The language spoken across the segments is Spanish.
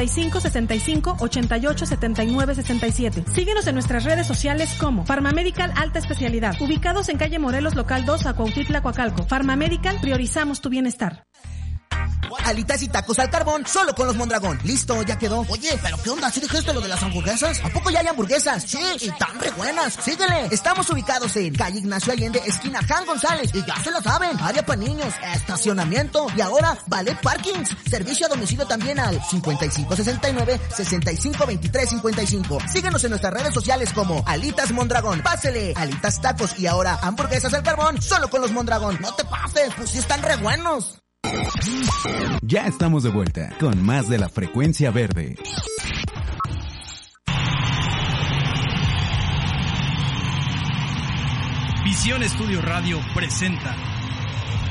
65 65 88 79 67. Síguenos en nuestras redes sociales como Farmamedical Alta Especialidad, ubicados en calle Morelos, local 2, Acuautitla, Coacalco. Farmamedical, priorizamos tu bienestar. Alitas y tacos al carbón, solo con los Mondragón. Listo, ya quedó. Oye, ¿pero qué onda? ¿Sí dijiste lo de las hamburguesas? ¿A poco ya hay hamburguesas? Sí, y tan re buenas. Síguele. Estamos ubicados en calle Ignacio Allende, esquina Jan González. Y ya se la saben. Área para niños, estacionamiento. Y ahora, Ballet Parkings. Servicio a domicilio también al 5569-652355. Síguenos en nuestras redes sociales como Alitas Mondragón. Pásele. Alitas tacos y ahora hamburguesas al carbón, solo con los Mondragón. No te pases, pues sí están re buenos. Ya estamos de vuelta con más de la frecuencia verde. Visión Estudio Radio presenta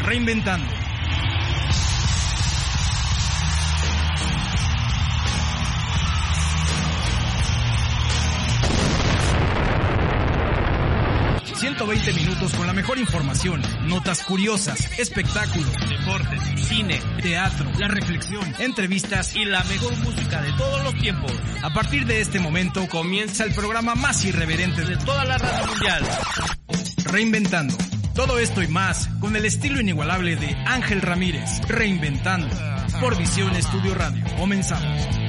Reinventando. ...120 minutos con la mejor información, notas curiosas, espectáculos, deportes, cine, teatro, la reflexión, entrevistas y la mejor música de todos los tiempos. A partir de este momento comienza el programa más irreverente de toda la radio mundial. Reinventando. Todo esto y más con el estilo inigualable de Ángel Ramírez. Reinventando. Por Visión Estudio Radio. Comenzamos.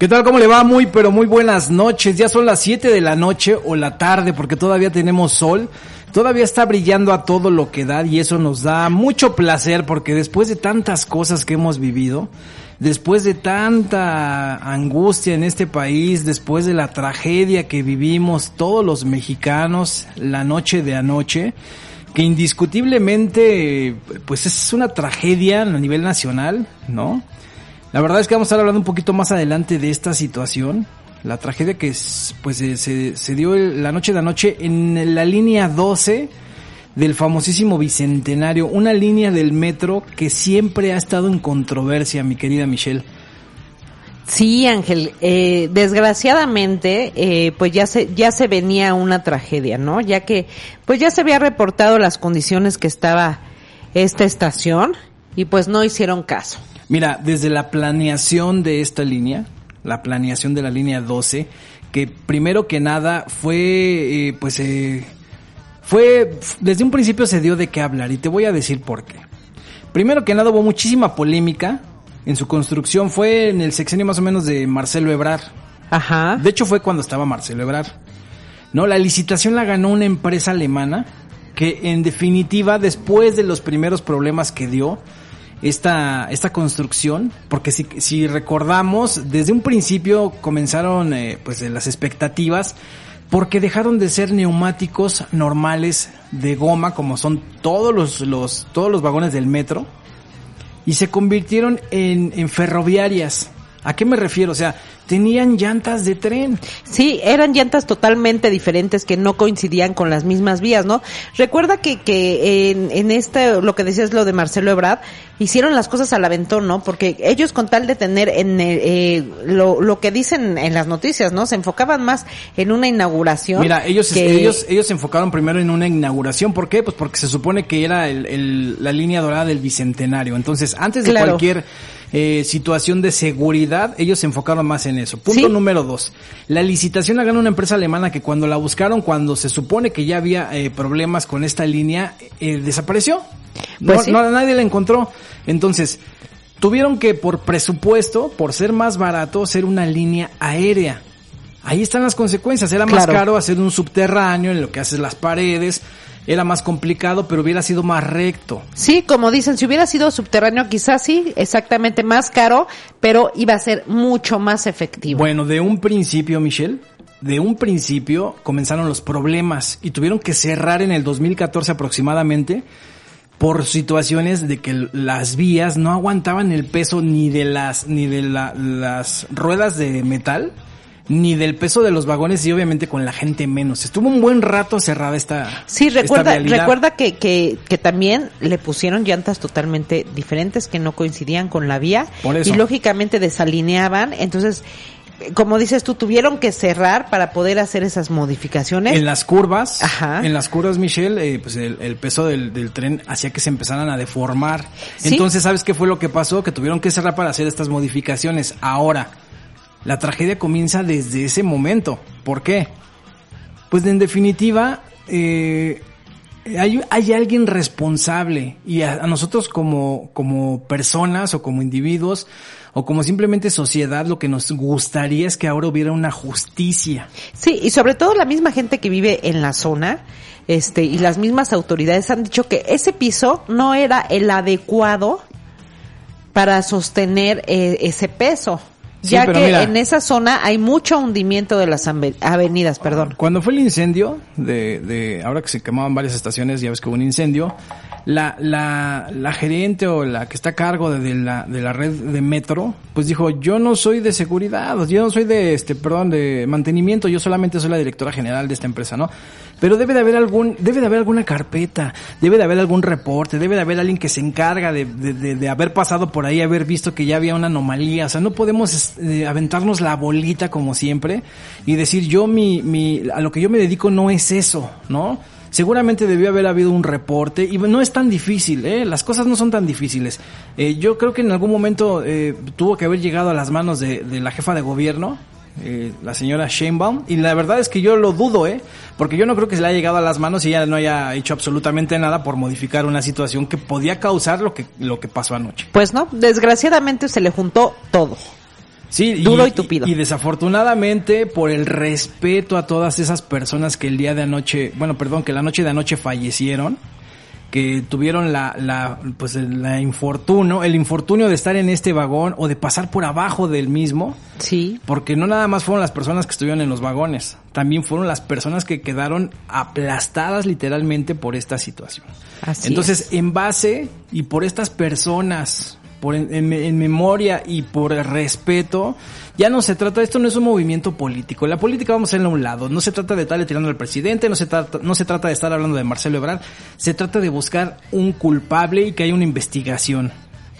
¿Qué tal? ¿Cómo le va? Muy, pero muy buenas noches. Ya son las 7 de la noche o la tarde porque todavía tenemos sol. Todavía está brillando a todo lo que da y eso nos da mucho placer porque después de tantas cosas que hemos vivido, después de tanta angustia en este país, después de la tragedia que vivimos todos los mexicanos la noche de anoche, que indiscutiblemente pues es una tragedia a nivel nacional, ¿no? La verdad es que vamos a estar hablando un poquito más adelante de esta situación. La tragedia que es, pues se, se, se dio la noche de anoche en la línea 12 del famosísimo Bicentenario, una línea del metro que siempre ha estado en controversia, mi querida Michelle. Sí, Ángel, eh, desgraciadamente, eh, pues ya se, ya se venía una tragedia, ¿no? Ya que, pues ya se había reportado las condiciones que estaba esta estación y pues no hicieron caso. Mira, desde la planeación de esta línea, la planeación de la línea 12, que primero que nada fue, eh, pues, eh, fue, desde un principio se dio de qué hablar y te voy a decir por qué. Primero que nada hubo muchísima polémica en su construcción, fue en el sexenio más o menos de Marcelo Ebrard. Ajá. De hecho fue cuando estaba Marcelo Ebrard. No, la licitación la ganó una empresa alemana que en definitiva después de los primeros problemas que dio esta, esta construcción, porque si, si recordamos, desde un principio comenzaron eh, pues las expectativas porque dejaron de ser neumáticos normales de goma como son todos los, los, todos los vagones del metro y se convirtieron en, en ferroviarias. ¿A qué me refiero? O sea, tenían llantas de tren. Sí, eran llantas totalmente diferentes que no coincidían con las mismas vías, ¿no? Recuerda que, que en, en este, lo que decías lo de Marcelo Ebrard, hicieron las cosas al aventón, ¿no? Porque ellos con tal de tener en el, eh, lo, lo que dicen en las noticias, ¿no? Se enfocaban más en una inauguración. Mira, ellos, que- ellos, ellos se enfocaron primero en una inauguración. ¿Por qué? Pues porque se supone que era el, el- la línea dorada del bicentenario. Entonces, antes de Claro. cualquier eh, situación de seguridad, ellos se enfocaron más en eso. Punto Sí. número dos. La licitación la gana una empresa alemana que cuando la buscaron, cuando se supone que ya había eh, problemas con esta línea, eh, desapareció. Pues no, sí. no, nadie la encontró. Entonces, tuvieron que por presupuesto, por ser más barato, hacer una línea aérea. Ahí están las consecuencias. Era más caro hacer un subterráneo en lo que haces las paredes. Era más complicado, pero hubiera sido más recto. Sí, como dicen, si hubiera sido subterráneo, quizás sí, exactamente más caro, pero iba a ser mucho más efectivo. Bueno, de un principio, Michelle, de un principio comenzaron los problemas y tuvieron que cerrar en el 2014 aproximadamente por situaciones de que las vías no aguantaban el peso ni de las ni de la- las ruedas de metal ni del peso de los vagones y obviamente con la gente menos. Estuvo un buen rato cerrada esta Sí, recuerda, recuerda que, que, que también le pusieron llantas totalmente diferentes que no coincidían con la vía Por eso. y lógicamente desalineaban, entonces, como dices tú, tuvieron que cerrar para poder hacer esas modificaciones. En las curvas, Ajá. en las curvas, Michelle, eh, pues el, el peso del, del tren hacía que se empezaran a deformar. Sí. Entonces, ¿sabes qué fue lo que pasó? Que tuvieron que cerrar para hacer estas modificaciones. Ahora, la tragedia comienza desde ese momento. ¿Por qué? Pues en definitiva, eh, hay, alguien responsable y a, a nosotros como, como personas o como individuos o como simplemente sociedad lo que nos gustaría es que ahora hubiera una justicia. Sí, y sobre todo la misma gente que vive en la zona, este, y las mismas autoridades han dicho que ese piso no era el adecuado para sostener eh, ese peso. Sí, ya que mira. en esa zona hay mucho hundimiento de las avenidas, perdón. Cuando fue el incendio, de, de ahora que se quemaban varias estaciones, ya ves que hubo un incendio, la, la, la gerente o la que está a cargo de, la, de la red de metro, pues dijo, yo no soy de seguridad, yo no soy de, este, perdón, de mantenimiento, yo solamente soy la directora general de esta empresa, ¿no? Pero debe de haber algún, debe de haber alguna carpeta, debe de haber algún reporte, debe de haber alguien que se encarga de, de, de- de haber pasado por ahí, haber visto que ya había una anomalía, o sea, no podemos eh, aventarnos la bolita como siempre y decir yo mi, mi, a lo que yo me dedico no es eso, ¿no? Seguramente debió haber habido un reporte y no es tan difícil, ¿eh? las cosas no son tan difíciles. Eh, yo creo que en algún momento eh, tuvo que haber llegado a las manos de, de la jefa de gobierno, eh, la señora Sheinbaum, y la verdad es que yo lo dudo, ¿eh? Porque yo no creo que se le haya llegado a las manos y ella no haya hecho absolutamente nada por modificar una situación que podía causar lo que, lo que pasó anoche. Pues no, desgraciadamente se le juntó todo. Sí, Duro y tupido. Y, desafortunadamente, por el respeto a todas esas personas que el día de anoche, bueno, perdón, que la noche de anoche fallecieron, que tuvieron la, la, pues la infortunio, el infortunio de estar en este vagón o de pasar por abajo del mismo, Sí. porque no nada más fueron las personas que estuvieron en los vagones, también fueron las personas que quedaron aplastadas literalmente por esta situación. Así Entonces, es. en base y por estas personas, por en, en- en memoria y por respeto, ya no se trata, esto no es un movimiento político. La política vamos a hacerla a un lado. No se trata de estarle tirando al presidente, no se trata, no se trata de estar hablando de Marcelo Ebrard, se trata de buscar un culpable y que haya una investigación.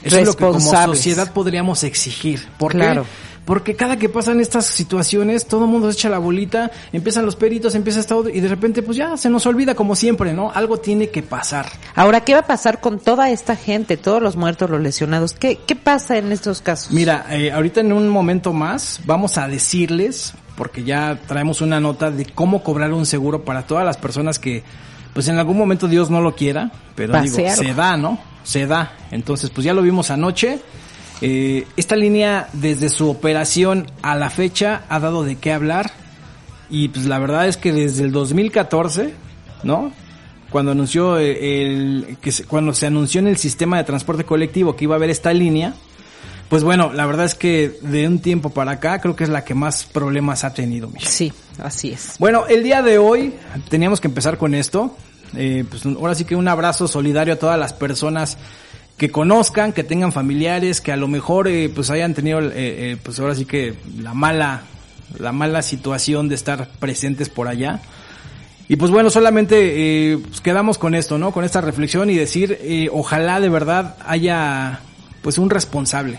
Eso es lo que como sociedad podríamos exigir. ¿Por Claro. Porque cada que pasan estas situaciones, todo el mundo se echa la bolita, empiezan los peritos, empieza esto y de repente pues ya se nos olvida como siempre, ¿no? Algo tiene que pasar. Ahora, ¿qué va a pasar con toda esta gente, todos los muertos, los lesionados? ¿Qué, qué pasa en estos casos? Mira, eh, ahorita en un momento más vamos a decirles, porque ya traemos una nota de cómo cobrar un seguro para todas las personas que, pues en algún momento Dios no lo quiera, pero digo, se da, ¿no? Se da. Entonces, pues ya lo vimos anoche. Eh, esta línea, desde su operación a la fecha, ha dado de qué hablar. Y pues la verdad es que desde el 2014, ¿no? Cuando anunció eh, el, que se- cuando se anunció en el sistema de transporte colectivo que iba a haber esta línea, pues bueno, la verdad es que de un tiempo para acá creo que es la que más problemas ha tenido, Michelle. Sí, así es. Bueno, el día de hoy teníamos que empezar con esto. Eh, pues ahora sí que un abrazo solidario a todas las personas que conozcan, que tengan familiares, que a lo mejor eh, pues hayan tenido, eh, eh, pues ahora sí que la mala, la mala situación de estar presentes por allá. Y pues bueno, solamente eh, pues quedamos con esto, ¿no? Con esta reflexión y decir, ojalá de verdad haya pues un responsable,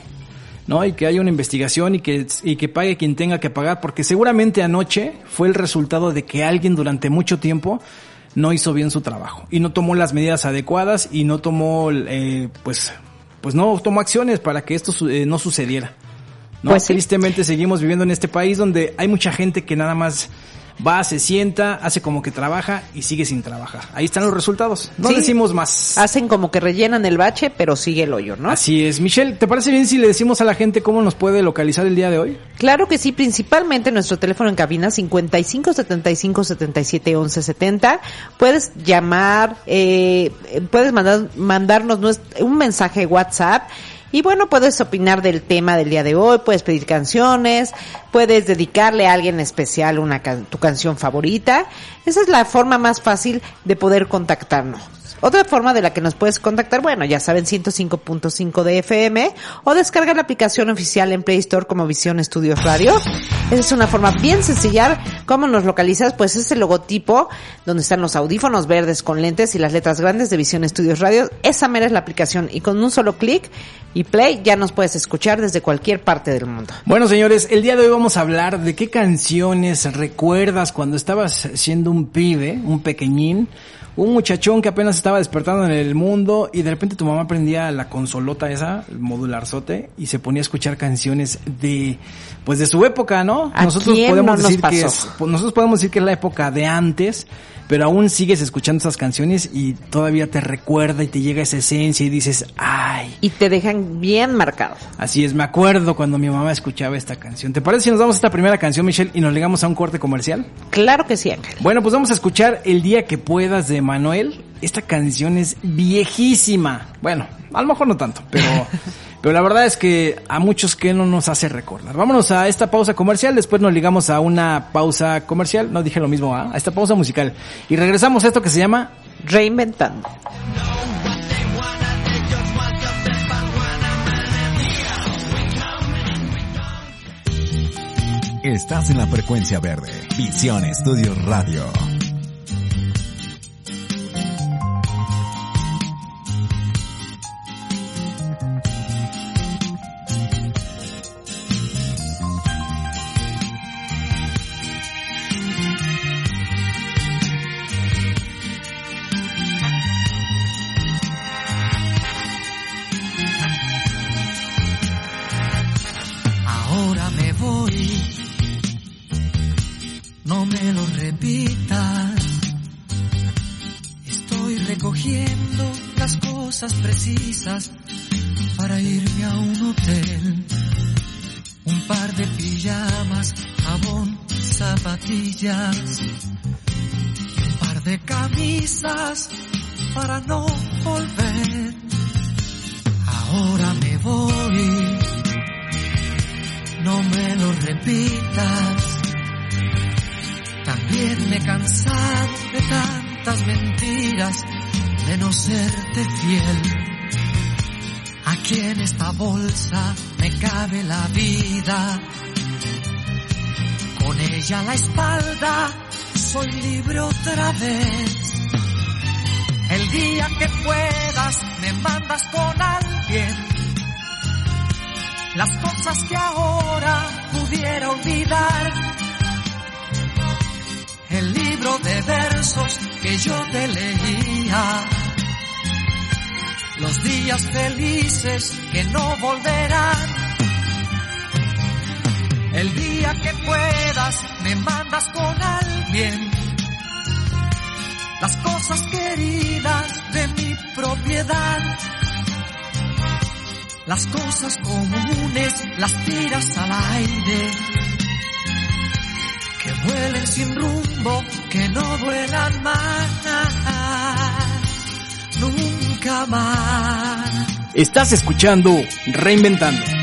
¿no? Y que haya una investigación y que, y que pague quien tenga que pagar, porque seguramente anoche fue el resultado de que alguien durante mucho tiempo no hizo bien su trabajo y no tomó las medidas adecuadas y no tomó, eh, pues, pues no tomó acciones para que esto eh, no sucediera. ¿no? Pues sí. Tristemente seguimos viviendo en este país donde hay mucha gente que nada más va, se sienta, hace como que trabaja y sigue sin trabajar. Ahí están los resultados. No Sí. decimos más. Hacen como que rellenan el bache, pero sigue el hoyo, ¿no? Así es. Michelle, ¿te parece bien si le decimos a la gente cómo nos puede localizar el día de hoy? Claro que sí, principalmente nuestro teléfono en cabina 55 75 77 11 70. Puedes llamar, eh, puedes mandar, mandarnos un mensaje WhatsApp. Y bueno, puedes opinar del tema del día de hoy, puedes pedir canciones, puedes dedicarle a alguien especial una can- tu canción favorita. Esa es la forma más fácil de poder contactarnos. Otra forma de la que nos puedes contactar, bueno, ya saben, 105.5 de FM o descarga la aplicación oficial en Play Store como Visión Estudios Radio. Esa es una forma bien sencilla. ¿Cómo nos localizas? Pues es el logotipo donde están los audífonos verdes con lentes y las letras grandes de Visión Estudios Radio. Esa mera es la aplicación y con un solo clic y play ya nos puedes escuchar desde cualquier parte del mundo. Bueno, señores, el día de hoy vamos a hablar de qué canciones recuerdas cuando estabas siendo un pibe, un pequeñín, un muchachón que apenas estaba despertando en el mundo y de repente tu mamá prendía la consolota esa, el modularzote, y se ponía a escuchar canciones de, pues de su época, ¿no? ¿A quién no nos decir que es, nosotros podemos decir que es la época de antes, pero aún sigues escuchando esas canciones y todavía te recuerda y te llega esa esencia y dices, ay, Y te dejan bien marcado. Así es, me acuerdo cuando mi mamá escuchaba esta canción. ¿Te parece si nos damos esta primera canción, Michelle, y nos ligamos a un corte comercial? Claro que sí, Ángel. Bueno, pues vamos a escuchar El día que puedas de Manuel. Esta canción es viejísima. Bueno, a lo mejor no tanto, pero, pero la verdad es que a muchos que no nos hace recordar. Vámonos a esta pausa comercial, después nos ligamos a una pausa comercial, no dije lo mismo, ¿ah? a esta pausa musical. Y regresamos a esto que se llama Reinventando. Estás en la frecuencia verde. Visión Estudios Radio. Un par de camisas para no volver. Ahora me voy no me lo repitas. También me he cansado de tantas mentiras, de no serte fiel. Aquí en esta bolsa me cabe la vida. Con ella a la espalda soy libre otra vez. El día que puedas me mandas con alguien las cosas que ahora pudiera olvidar. El libro de versos que yo te leía. Los días felices que no volverán. El día que puedas me mandas con alguien. Las cosas queridas de mi propiedad. Las cosas comunes las tiras al aire. Que vuelen sin rumbo, que no vuelan más. Nunca más. Estás escuchando Reinventando.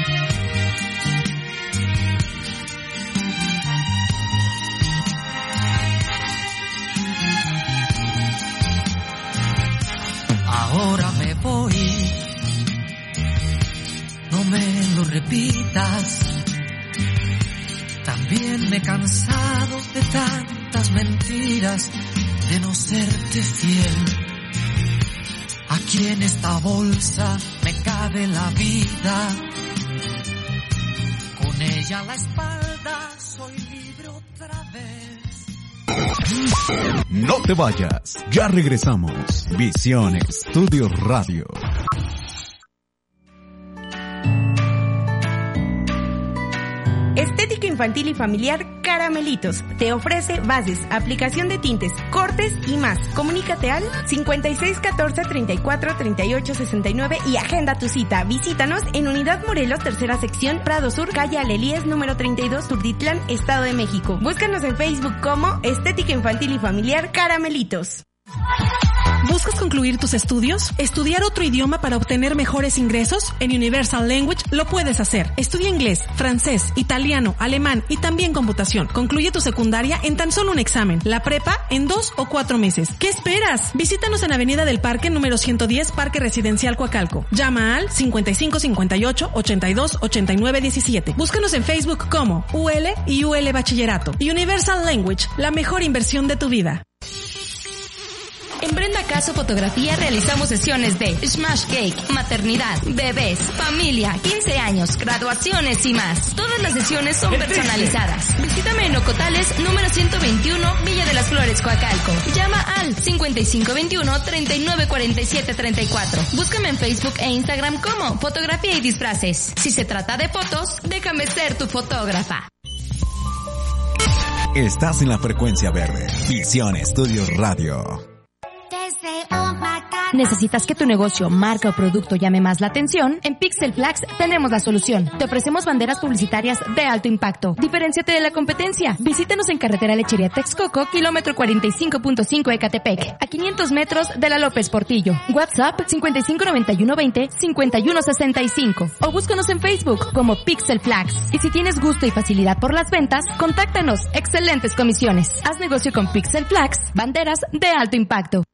Repitas. También me he cansado de tantas mentiras, de no serte fiel. Aquí en esta bolsa me cabe la vida. Con ella a la espalda soy libre otra vez. No te vayas. Ya regresamos. Visión Estudios Radio. Estética Infantil y Familiar Caramelitos. Te ofrece bases, aplicación de tintes, cortes y más. Comunícate al 5614 34 38 69 y agenda tu cita. Visítanos en Unidad Morelos, tercera sección, Prado Sur, calle Alelíes, número 32, Surditlán, Estado de México. Búscanos en Facebook como Estética Infantil y Familiar Caramelitos. ¿Buscas concluir tus estudios? ¿Estudiar otro idioma para obtener mejores ingresos? En Universal Language lo puedes hacer. Estudia inglés, francés, italiano, alemán y también computación. Concluye tu secundaria en tan solo un examen. La prepa en dos o cuatro meses. ¿Qué esperas? Visítanos en Avenida del Parque número 110, Parque Residencial Coacalco. Llama al 5558 82 89 17. Búscanos en Facebook como UL y UL Bachillerato. Universal Language, la mejor inversión de tu vida. En Brenda Caso Fotografía realizamos sesiones de Smash Cake, maternidad, bebés, familia, 15 años, graduaciones y más. Todas las sesiones son personalizadas. Visítame en Ocotales, número 121, Villa de las Flores, Coacalco. Llama al 5521-394734. Búscame en Facebook e Instagram como Fotografía y Disfraces. Si se trata de fotos, déjame ser tu fotógrafa. Estás en la frecuencia verde. Visión Estudios Radio. ¿Necesitas que tu negocio, marca o producto llame más la atención? En Pixel Flags tenemos la solución. Te ofrecemos banderas publicitarias de alto impacto. Diferenciate de la competencia. Visítanos en carretera Lechería Texcoco, kilómetro 45.5 Ecatepec, a 500 metros de la López Portillo. WhatsApp 559120-5165. O búscanos en Facebook como Pixel Flags. Y si tienes gusto y facilidad por las ventas, contáctanos. Excelentes comisiones. Haz negocio con Pixel Flags, banderas de alto impacto.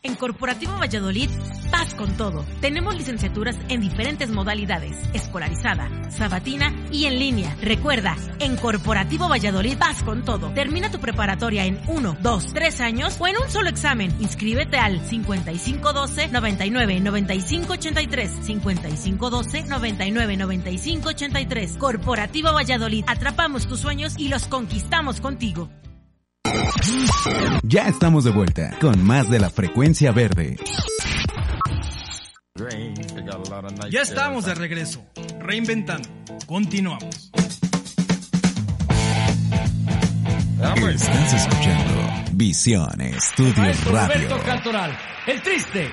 En Corporativo Valladolid, paz con todo. Tenemos licenciaturas en diferentes modalidades, escolarizada, sabatina y en línea. Recuerda, en Corporativo Valladolid, paz con todo. Termina tu preparatoria en 1, 2, 3 años o en un solo examen. Inscríbete al 5512 99 95 83 5512 99 95 83. Corporativo Valladolid, atrapamos tus sueños y los conquistamos contigo. Ya estamos de vuelta con más de la frecuencia verde. Ya estamos de regreso, reinventando. Continuamos. Estás escuchando Visión Estudios Radio. Roberto Cantoral, el triste.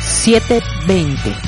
Siete veinte.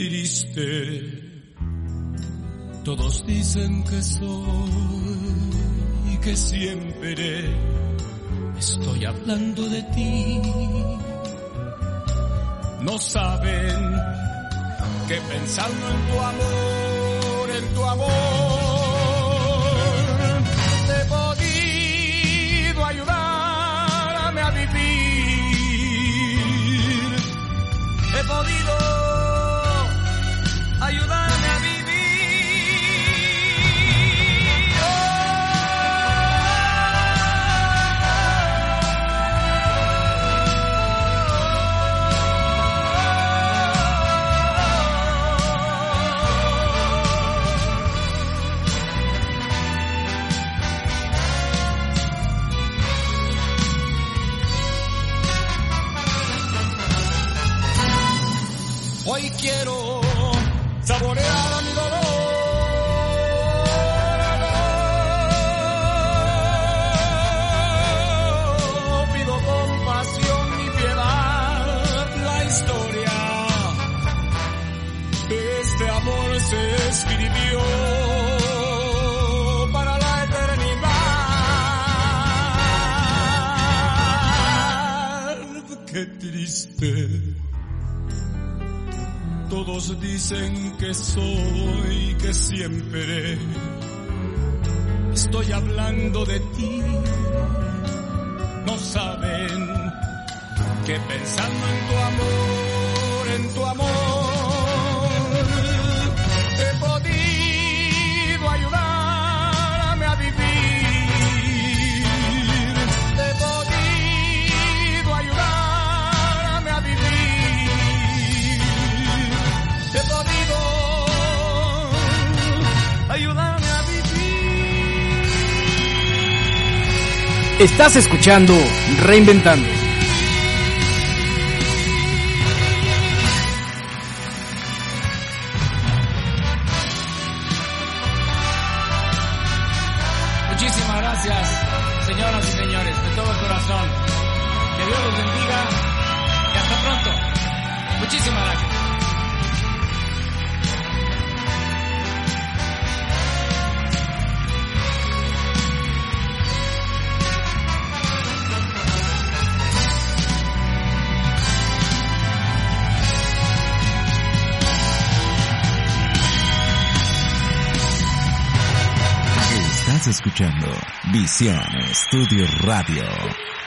Triste. Todos dicen que soy y que siempre estoy hablando de ti. No saben que pensando en tu amor, en tu amor, de ti. Estás escuchando Reinventando. Estudio Radio.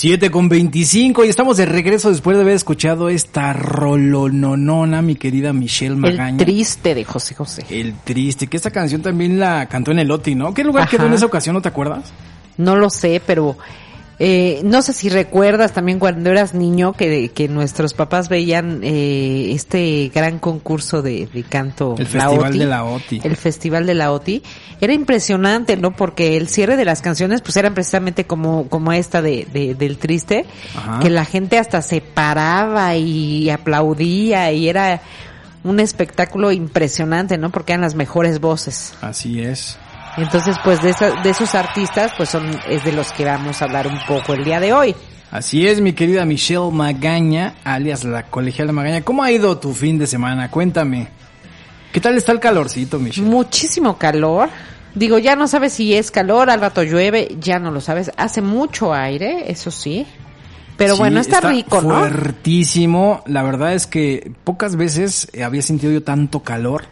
Siete con 25 y estamos de regreso después de haber escuchado esta rolononona, mi querida Michelle Magaña. El triste de José José. El triste, que esta canción también la cantó en el OTI, ¿no? ¿Qué lugar Ajá. quedó en esa ocasión, no te acuerdas? No lo sé, pero eh, no sé si recuerdas también cuando eras niño que, que nuestros papás veían eh, este gran concurso de, de canto. El la Festival OTI, de la OTI. El Festival de la OTI. Era impresionante, ¿no? Porque el cierre de las canciones pues eran precisamente como, como esta de, de- del triste, Ajá. que la gente hasta se paraba y aplaudía y era un espectáculo impresionante, ¿no? Porque eran las mejores voces. Así es. Entonces, pues de, esa- de esos artistas, pues son es de los que vamos a hablar un poco el día de hoy. Así es, mi querida Michelle Magaña, alias la colegiala Magaña. ¿Cómo ha ido tu fin de semana? Cuéntame. ¿Qué tal está el calorcito, Michelle? Muchísimo calor. Digo, ya no sabes si es calor, al rato llueve, ya no lo sabes. Hace mucho aire, eso sí. Pero Sí, bueno, está, rico, ¿no? Fuertísimo. La verdad es que pocas veces había sentido yo tanto calor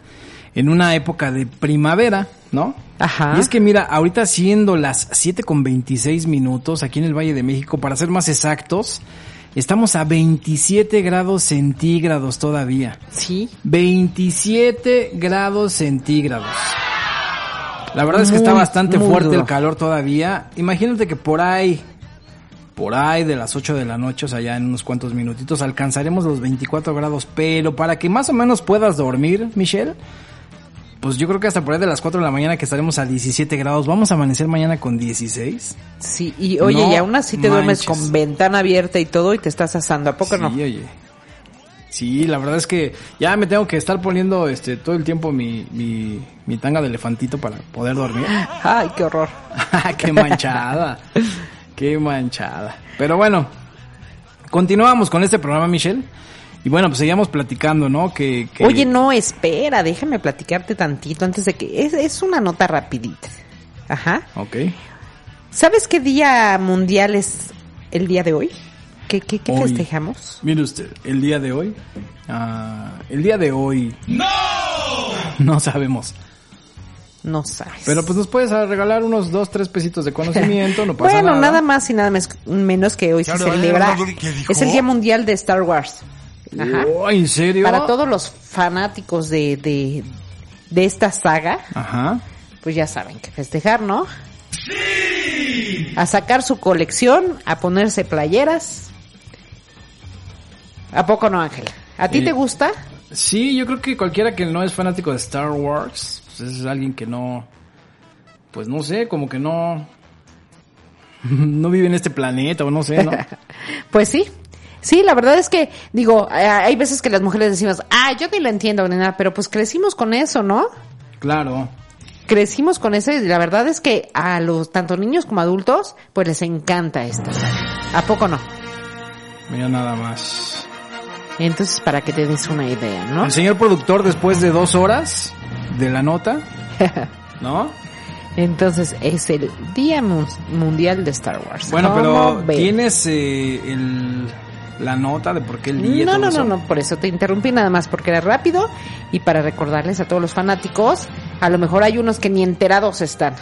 en una época de primavera, ¿no? Ajá. Y es que mira, ahorita siendo las 7 con 26 minutos aquí en el Valle de México, para ser más exactos, estamos a 27 grados centígrados todavía. Sí. 27 grados centígrados. La verdad es que está bastante fuerte duro. el calor todavía. Imagínate que por ahí, por ahí de las 8 de la noche, o sea, ya en unos cuantos minutitos, alcanzaremos los 24 grados. Pero para que más o menos puedas dormir, Michelle, pues yo creo que hasta por ahí de las 4 de la mañana que estaremos a 17 grados. Vamos a amanecer mañana con 16. Sí, y oye, No y aún así te duermes con ventana abierta y todo y te estás asando, ¿a poco sí, no? oye. Sí, la verdad es que ya me tengo que estar poniendo este todo el tiempo mi, mi, mi tanga de elefantito para poder dormir. Ay, qué horror. qué manchada. qué manchada. Pero bueno, continuamos con este programa, Michelle. Y bueno, pues seguíamos platicando, ¿no? Que, que- Oye, no, espera, déjame platicarte tantito antes de que... Es, es una nota rapidita. Ajá. Ok. ¿Sabes qué día mundial es el día de hoy? ¿Qué, qué, qué Hoy. festejamos? Mire usted, el día de hoy. ah, el día de hoy. ¡No! No sabemos. No sabes. Pero pues nos puedes regalar unos dos, tres pesitos de conocimiento, no pasa bueno, nada. nada más y nada menos que hoy se celebra. Es el Día Mundial de Star Wars. Ajá. Oh, ¿En serio? Para todos los fanáticos de, de, de esta saga, Ajá. pues ya saben que festejar, ¿no? Sí. A sacar su colección, a ponerse playeras. ¿A poco no, Ángel? ¿A ti Sí. te gusta? Sí, yo creo que cualquiera que no es fanático de Star Wars, pues es alguien que no, pues no sé, como que no, no vive en este planeta o no sé, ¿no? Pues sí. Sí, la verdad es que, digo, eh, hay veces que las mujeres decimos, ah, yo ni lo entiendo, ni nada, pero pues crecimos con eso, ¿no? Claro. Crecimos con eso y la verdad es que a los, tanto niños como adultos, pues les encanta esta saga. ¿A poco no? Mira nada más. Entonces, para que te des una idea, ¿no? El señor productor, después de dos horas de la nota, ¿no? Entonces, es el Día Mun- Mundial de Star Wars. Bueno, ¿Cómo pero ves? ¿tienes eh, el, la nota de por qué el día? No, todo no, eso? no, no, por eso te interrumpí nada más porque era rápido y para recordarles a todos los fanáticos, a lo mejor hay unos que ni enterados están.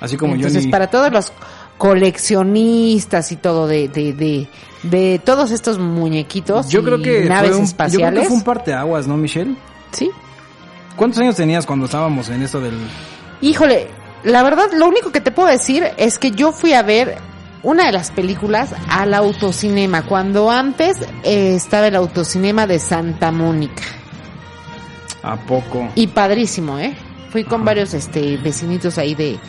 Así como Entonces, yo ni... para todos los coleccionistas y todo de, de, de, de todos estos muñequitos Yo y creo que naves fue un, yo creo que fue un parteaguas, ¿no, Michelle? Sí. ¿Cuántos años tenías cuando estábamos en esto del... Híjole, la verdad, lo único que te puedo decir es que yo fui a ver una de las películas al autocinema, cuando antes eh, estaba el autocinema de Santa Mónica. ¿A poco? Y padrísimo, ¿eh? Fui con varios este vecinitos ahí de,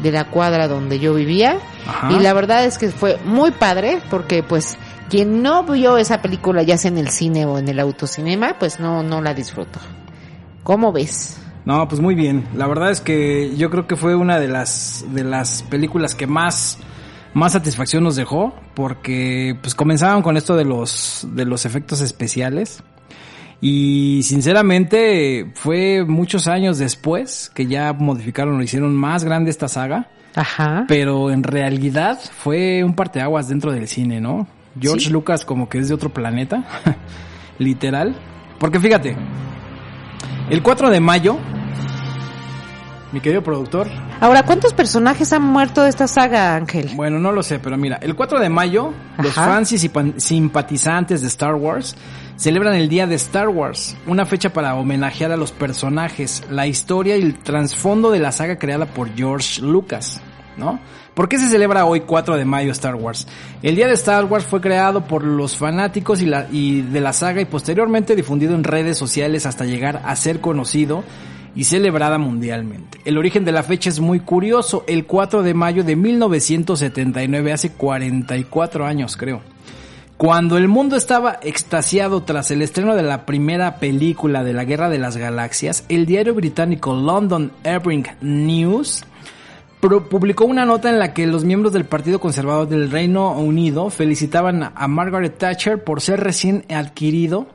de la cuadra donde yo vivía. Ajá. Y la verdad es que fue muy padre porque pues quien no vio esa película ya sea en el cine o en el autocinema, pues no, no la disfrutó. ¿Cómo ves? No, pues muy bien. La verdad es que yo creo que fue una de las de las películas que más más satisfacción nos dejó porque pues comenzaban con esto de los de los efectos especiales y sinceramente fue muchos años después que ya modificaron, lo hicieron más grande esta saga. Ajá. Pero en realidad fue un parteaguas dentro del cine, ¿no? George Sí. Lucas como que es de otro planeta, literal. Porque fíjate, el 4 de mayo, mi querido productor, Ahora, ¿cuántos personajes han muerto de esta saga, Ángel? bueno, no lo sé, pero mira, el 4 de mayo, los fans y simpa- simpatizantes de Star Wars celebran el Día de Star Wars, una fecha para homenajear a los personajes, la historia y el trasfondo de la saga creada por George Lucas, ¿no? ¿Por qué se celebra hoy 4 de mayo Star Wars? El Día de Star Wars fue creado por los fanáticos y, la, y de la saga y posteriormente difundido en redes sociales hasta llegar a ser conocido y celebrada mundialmente. El origen de la fecha es muy curioso, el 4 de mayo de 1979, hace 44 años creo. Cuando el mundo estaba extasiado tras el estreno de la primera película de la Guerra de las Galaxias, el diario británico London Evening News publicó una nota en la que los miembros del Partido Conservador del Reino Unido felicitaban a Margaret Thatcher por ser recién adquirido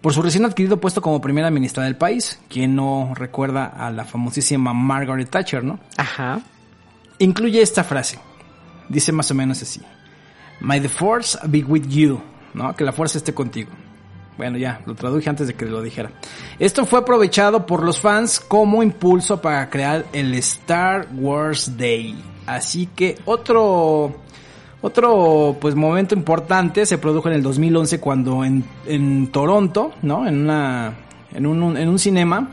por su recién adquirido puesto como primera ministra del país. Quien no recuerda a la famosísima Margaret Thatcher, ¿no? Ajá. Incluye esta frase. Dice más o menos así. May the force be with you. ¿No? Que la fuerza esté contigo. Bueno, ya, lo traduje antes de que lo dijera. Esto fue aprovechado por los fans como impulso para crear el Star Wars Day. Así que otro otro pues momento importante se produjo en el 2011 cuando en, en Toronto, ¿no? En una en un, en un cinema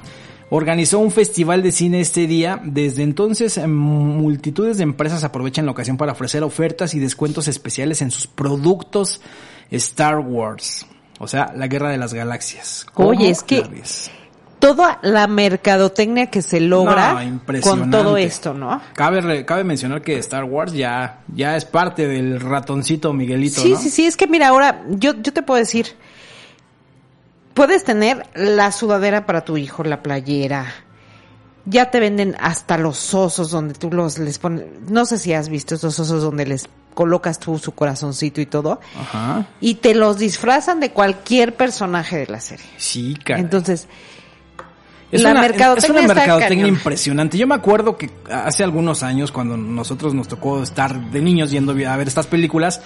organizó un festival de cine este día. Desde entonces em, multitudes de empresas aprovechan la ocasión para ofrecer ofertas y descuentos especiales en sus productos Star Wars. O sea, la Guerra de las Galaxias. ¿Cómo Oye, es que? Toda la mercadotecnia que se logra con todo esto, ¿no? Cabe, mencionar que Star Wars ya, ya es parte del ratoncito Miguelito, Sí, ¿no? sí, sí, es que mira, ahora yo, yo te puedo decir, puedes tener la sudadera para tu hijo, la playera, ya te venden hasta los osos donde tú los les pones, no sé si has visto esos osos donde les colocas tú su corazoncito y todo, Ajá. y te los disfrazan de cualquier personaje de la serie. Sí, cara. Entonces, Es la una, mercadotecnia es una está mercadotecnia cañón. impresionante. Yo me acuerdo que hace algunos años, cuando nosotros nos tocó estar de niños yendo a ver estas películas,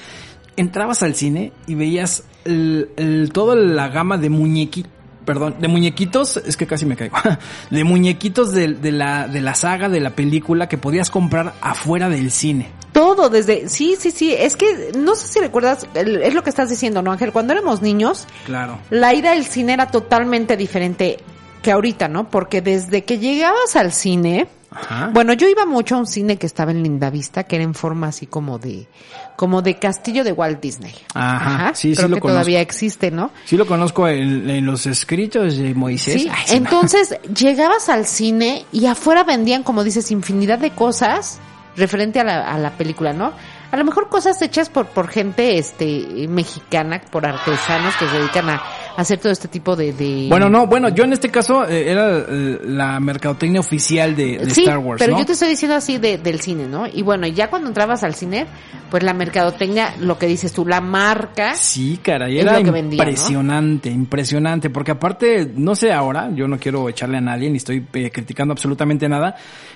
entrabas al cine y veías el, el- toda la gama de muñequitos. Perdón, de muñequitos, es que casi me caigo. De muñequitos de, de la, de la saga, de la película que podías comprar afuera del cine. Todo desde, sí, sí, sí, es que no sé si recuerdas, es lo que estás diciendo, ¿no, Ángel? Cuando éramos niños, Claro. la ida al cine era totalmente diferente que ahorita, ¿no? Porque desde que llegabas al cine, Ajá. bueno, yo iba mucho a un cine que estaba en Lindavista, que era en forma así como de, como de castillo de Walt Disney. Ajá, sí, sí creo lo que conozco. todavía existe, ¿no? Sí lo conozco en, en los escritos de Moisés. Sí, Ay, me- entonces llegabas al cine y afuera vendían, como dices, infinidad de cosas referente a la, a la película, ¿no? a lo mejor cosas hechas por, por gente, este, mexicana, por artesanos que se dedican a, hacer todo este tipo de, de... Bueno, no, bueno, yo en este caso eh, era eh, la mercadotecnia oficial de, de sí, Star Wars, pero ¿no? yo te estoy diciendo así de, del cine, ¿no? Y bueno, ya cuando entrabas al cine, pues la mercadotecnia, lo que dices tú, la marca... Sí, caray, Es era impresionante, impresionante, porque aparte, no sé ahora, yo no quiero echarle a nadie, ni estoy eh, criticando absolutamente nada,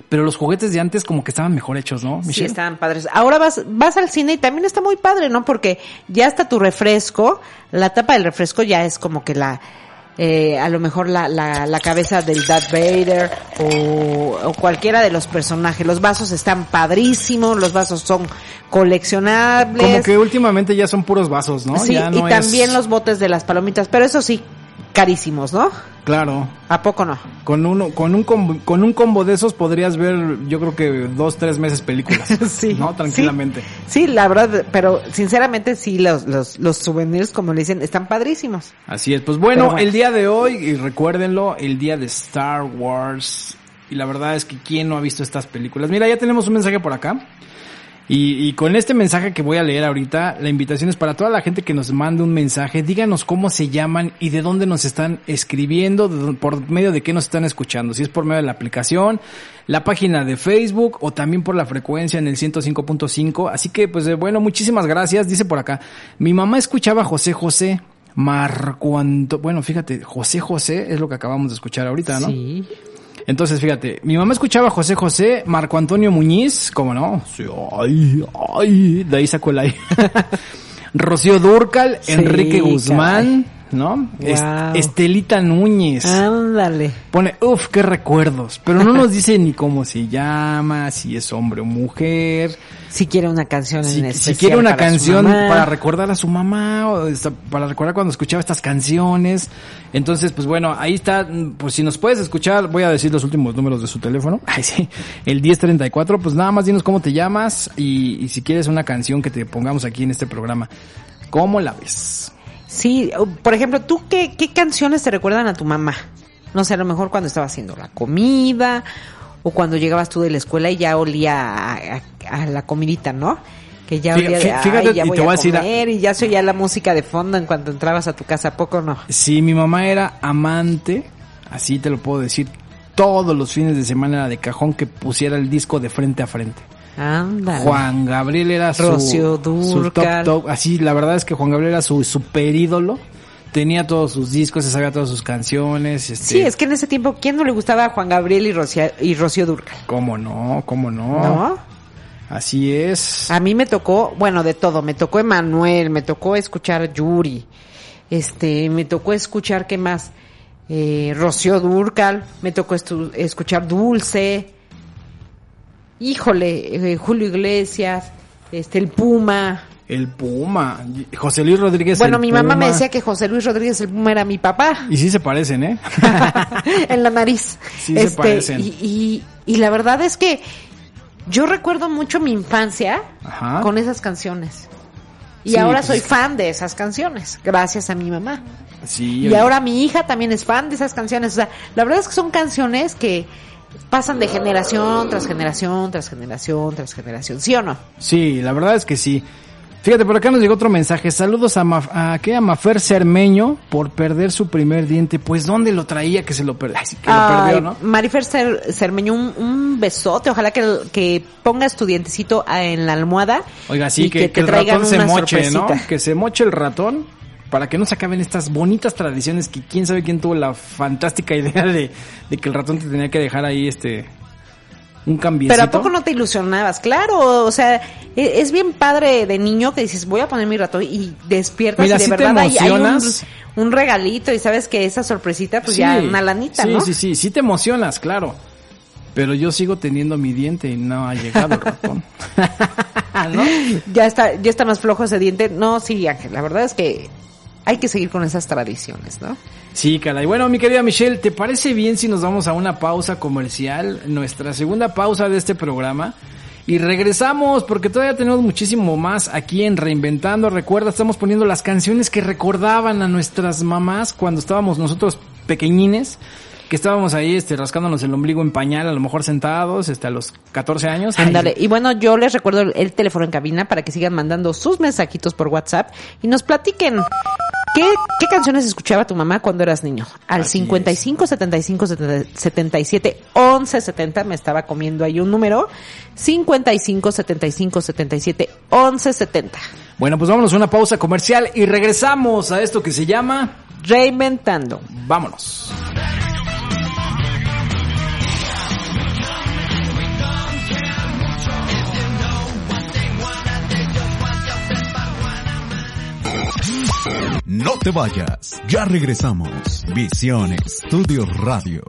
pero los juguetes de antes como que estaban mejor hechos, ¿no, Sí, Michelle? estaban padres. Ahora vas, vas al cine y también está muy padre, ¿no? Porque ya está tu refresco, la tapa del refresco ya es como que la, eh, a lo mejor la, la, la cabeza del Darth Vader o, o cualquiera de los personajes. Los vasos están padrísimos, los vasos son coleccionables. Como que últimamente ya son puros vasos, ¿no? Sí, Ya y es- también los botes de las palomitas, pero eso sí, carísimos, ¿no? Claro. ¿A poco no? Con uno, con un combo, con un combo de esos podrías ver, yo creo que dos, tres meses películas. Sí, ¿No? Tranquilamente. Sí, la verdad, pero sinceramente sí, los, los, los souvenirs, como le dicen, están padrísimos. Así es. Pues bueno, el día de hoy, y recuérdenlo, el día de Star Wars. Y la verdad es que quién no ha visto estas películas. Mira, ya tenemos un mensaje por acá. Y, y con este mensaje que voy a leer ahorita, la invitación es para toda la gente que nos mande un mensaje. Díganos cómo se llaman y de dónde nos están escribiendo, por medio de qué nos están escuchando. Si es por medio de la aplicación, la página de Facebook o también por la frecuencia en el 105.5. Así que, pues eh, bueno, muchísimas gracias. Dice por acá, mi mamá escuchaba a José José. Marco Anto- bueno, fíjate, José José es lo que acabamos de escuchar ahorita, ¿no? Sí. Entonces, fíjate, mi mamá escuchaba a José José, Marco Antonio Muñiz, ¿cómo no? Sí, ay, ay, de ahí sacó el ahí. Rocío Durcal, Sí, Enrique Guzmán, ¿no? Estelita Núñez. Ándale. Pone, uff, qué recuerdos. Pero no nos dice ni cómo se llama, si es hombre o mujer. Si quiere una canción Si, en si especial quiere una para canción para recordar a su mamá, o para recordar cuando escuchaba estas canciones. Entonces, pues bueno, ahí está. Pues si nos puedes escuchar, voy a decir los últimos números de su teléfono. Ay, sí. El 1034, pues nada más dinos cómo te llamas y, y si quieres una canción que te pongamos aquí en este programa. ¿Cómo la ves? Sí, por ejemplo, ¿tú qué, qué canciones te recuerdan a tu mamá? No sé, a lo mejor cuando estaba haciendo la comida o cuando llegabas tú de la escuela y ya olía a, a- a la comidita, ¿no? Que ya olía de, fí- fíjate, "Ay, ya y voy te voy a a decir a- comer", y ya se oía la música de fondo en cuanto entrabas a tu casa, ¿a poco no? Si mi mamá era amante, así te lo puedo decir, todos los fines de semana era de cajón que pusiera el disco de frente a frente. Juan Gabriel era su, top top. Así, la verdad es que Juan Gabriel era su super ídolo. Tenía todos sus discos, se sabía todas sus canciones. Este, Sí, es que en ese tiempo, ¿quién no le gustaba a Juan Gabriel y Rocío, y Rocío Durcal? ¿Cómo no? ¿Cómo no? ¿No? Así es. A mí me tocó, bueno, de todo, me tocó Emanuel, me tocó escuchar Yuri, este, me tocó escuchar, ¿qué más? Eh, Rocío Durcal, me tocó escuchar Dulce, híjole, eh, Julio Iglesias, este, el Puma. El Puma. José Luis Rodríguez. bueno, el mi mamá me decía que José Luis Rodríguez el Puma era mi papá, Y sí se parecen, ¿eh? en la nariz. Sí se parecen. Y, y, y la verdad es que yo recuerdo mucho mi infancia Ajá. con esas canciones. Y Sí, ahora pues soy fan de esas canciones, gracias a mi mamá. Sí. Y oye. ahora mi hija también es fan de esas canciones. O sea, la verdad es que son canciones que pasan de generación tras generación, tras generación, tras generación, ¿sí o no? Sí, la verdad es que sí. Fíjate, por acá nos llegó otro mensaje. Saludos a, Maf- a, ¿qué? a Mafer Cermeño por perder su primer diente. Pues, ¿dónde lo traía que se lo, Ay, perdió, no? Marifer Cer- Cermeño, un, un besote. Ojalá que, que pongas tu dientecito en la almohada. Oiga, sí, y que, que que te el ratón se moche, ¿no? Que se moche el ratón para que no se acaben estas bonitas tradiciones que quién sabe quién tuvo la fantástica idea de, de que el ratón te tenía que dejar ahí este un cambiecito. Pero ¿a poco no te ilusionabas? Claro, o sea, e- es bien padre de niño que dices, voy a poner mi ratón y despiertas Mira, y de sí te verdad hay, hay un, regalito y sabes que esa sorpresita, pues Sí, ya una lanita, sí, ¿no? Sí, sí, sí te emocionas, claro. Pero yo sigo teniendo mi diente y no ha llegado el ratón. ¿No? Ya está, ya está más flojo ese diente. No, sí, Ángel, la verdad es que hay que seguir con esas tradiciones, ¿no? Sí, caray. Bueno, mi querida Michelle, ¿te parece bien si nos vamos a una pausa comercial? Nuestra segunda pausa de este programa. Y regresamos porque todavía tenemos muchísimo más aquí en Reinventando. Recuerda, estamos poniendo las canciones que recordaban a nuestras mamás cuando estábamos nosotros pequeñines. Que estábamos ahí este, rascándonos el ombligo en pañal, a lo mejor sentados, este, a los 14 años. Ándale. Y bueno, yo les recuerdo el, el teléfono en cabina para que sigan mandando sus mensajitos por WhatsApp y nos platiquen. ¿Qué, qué canciones escuchaba tu mamá cuando eras niño? Al 55 75 70 77 11 70 me estaba comiendo ahí un número. 55 75 77 11 70. Bueno, pues vámonos a una pausa comercial y regresamos a esto que se llama Reinventando. Vámonos. No te vayas, ya regresamos. Visión Estudios Radio.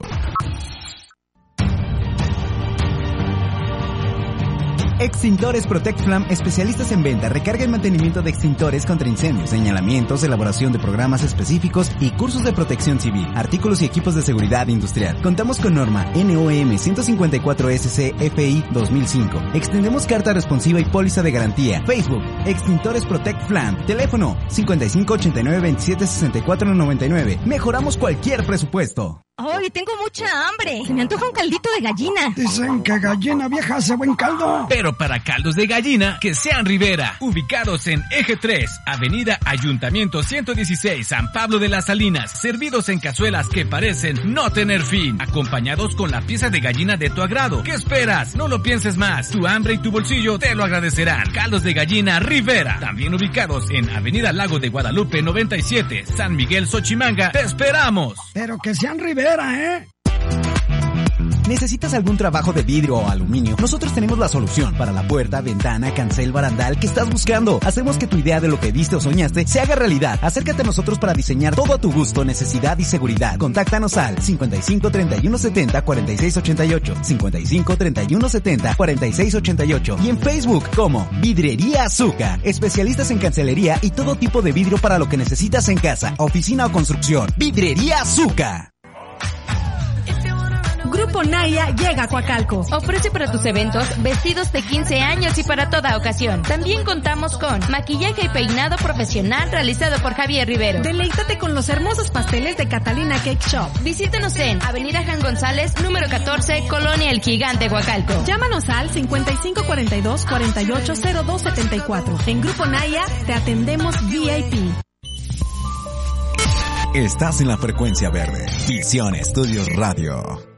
Extintores Protect Flam, especialistas en venta, recarga y mantenimiento de extintores contra incendios, señalamientos, elaboración de programas específicos y cursos de protección civil, artículos y equipos de seguridad industrial. Contamos con norma NOM 154 SC FI 2005. Extendemos carta responsiva y póliza de garantía. Facebook, Extintores Protect Flam. Teléfono 55 89 27 64 99. Mejoramos cualquier presupuesto. ¡Ay, tengo mucha hambre! Se me antoja un caldito de gallina. Dicen que gallina vieja hace buen caldo. Pero para caldos de gallina, que sean Rivera. Ubicados en Eje 3, Avenida Ayuntamiento 116, San Pablo de las Salinas. Servidos en cazuelas que parecen no tener fin. Acompañados con la pieza de gallina de tu agrado. ¿Qué esperas? No lo pienses más. Tu hambre y tu bolsillo te lo agradecerán. Caldos de gallina Rivera. También ubicados en Avenida Lago de Guadalupe 97, San Miguel Xochimanga. ¡Te esperamos! Pero que sean Rivera, ¿eh? ¿Necesitas algún trabajo de vidrio o aluminio? Nosotros tenemos la solución para la puerta, ventana, cancel, barandal que estás buscando. Hacemos que tu idea de lo que viste o soñaste se haga realidad. Acércate a nosotros para diseñar todo a tu gusto, necesidad y seguridad. Contáctanos al 55 31 70 46 88, 55 31 70 46 88 y en Facebook como Vidrería Azúcar. Especialistas en cancelería y todo tipo de vidrio para lo que necesitas en casa, oficina o construcción. Vidrería Azúcar. Grupo Naya llega a Coacalco. Ofrece para tus eventos vestidos de 15 años y para toda ocasión. También contamos con maquillaje y peinado profesional realizado por Javier Rivero. Deleítate con los hermosos pasteles de Catalina Cake Shop. Visítenos en Avenida Jan González, número 14, Colonia El Gigante, Huacalco. Llámanos al 5542-480274. En Grupo Naya te atendemos VIP. Estás en la frecuencia verde. Visión Estudios Radio.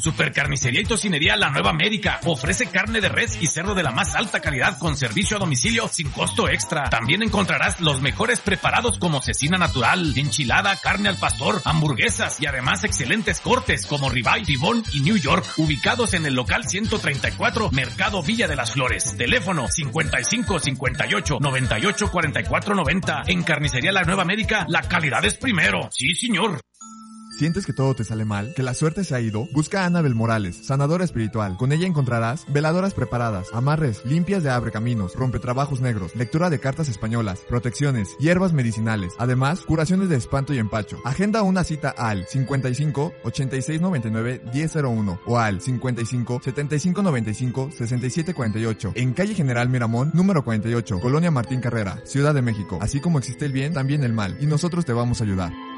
Supercarnicería y Tocinería La Nueva América ofrece carne de res y cerdo de la más alta calidad con servicio a domicilio sin costo extra. También encontrarás los mejores preparados como cecina natural, enchilada, carne al pastor, hamburguesas y además excelentes cortes como ribeye, tibón y New York, ubicados en el local 134 Mercado Villa de las Flores. Teléfono 55 58 98 44 90. En Carnicería La Nueva América, la calidad es primero. Sí, señor. ¿Sientes que todo te sale mal? ¿Que la suerte se ha ido? Busca a Anabel Morales, sanadora espiritual. Con ella encontrarás veladoras preparadas, amarres, limpias de abre caminos, rompetrabajos negros, lectura de cartas españolas, protecciones, hierbas medicinales, además curaciones de espanto y empacho. Agenda una cita al 55 86 99 1001 o al 55 75 95 67 48 en calle General Miramón, número 48, Colonia Martín Carrera, Ciudad de México. Así como existe el bien, también el mal, y nosotros te vamos a ayudar.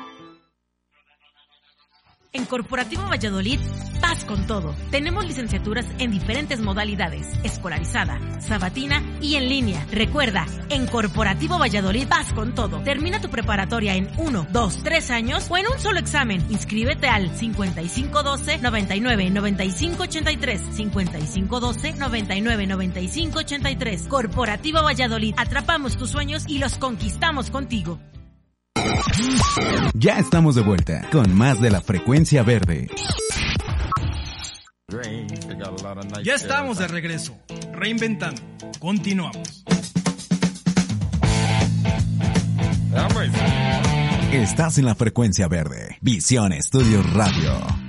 En Corporativo Valladolid, paz con todo. Tenemos licenciaturas en diferentes modalidades, escolarizada, sabatina y en línea. Recuerda, en Corporativo Valladolid, paz con todo. Termina tu preparatoria en 1, 2, 3 años o en un solo examen. Inscríbete al 5512 99 95 83 5512 99 95 83. Corporativo Valladolid, atrapamos tus sueños y los conquistamos contigo. Ya estamos de vuelta con más de la frecuencia verde. Ya estamos de regreso, reinventando. Continuamos. Estás en la frecuencia verde. Visión Estudios Radio.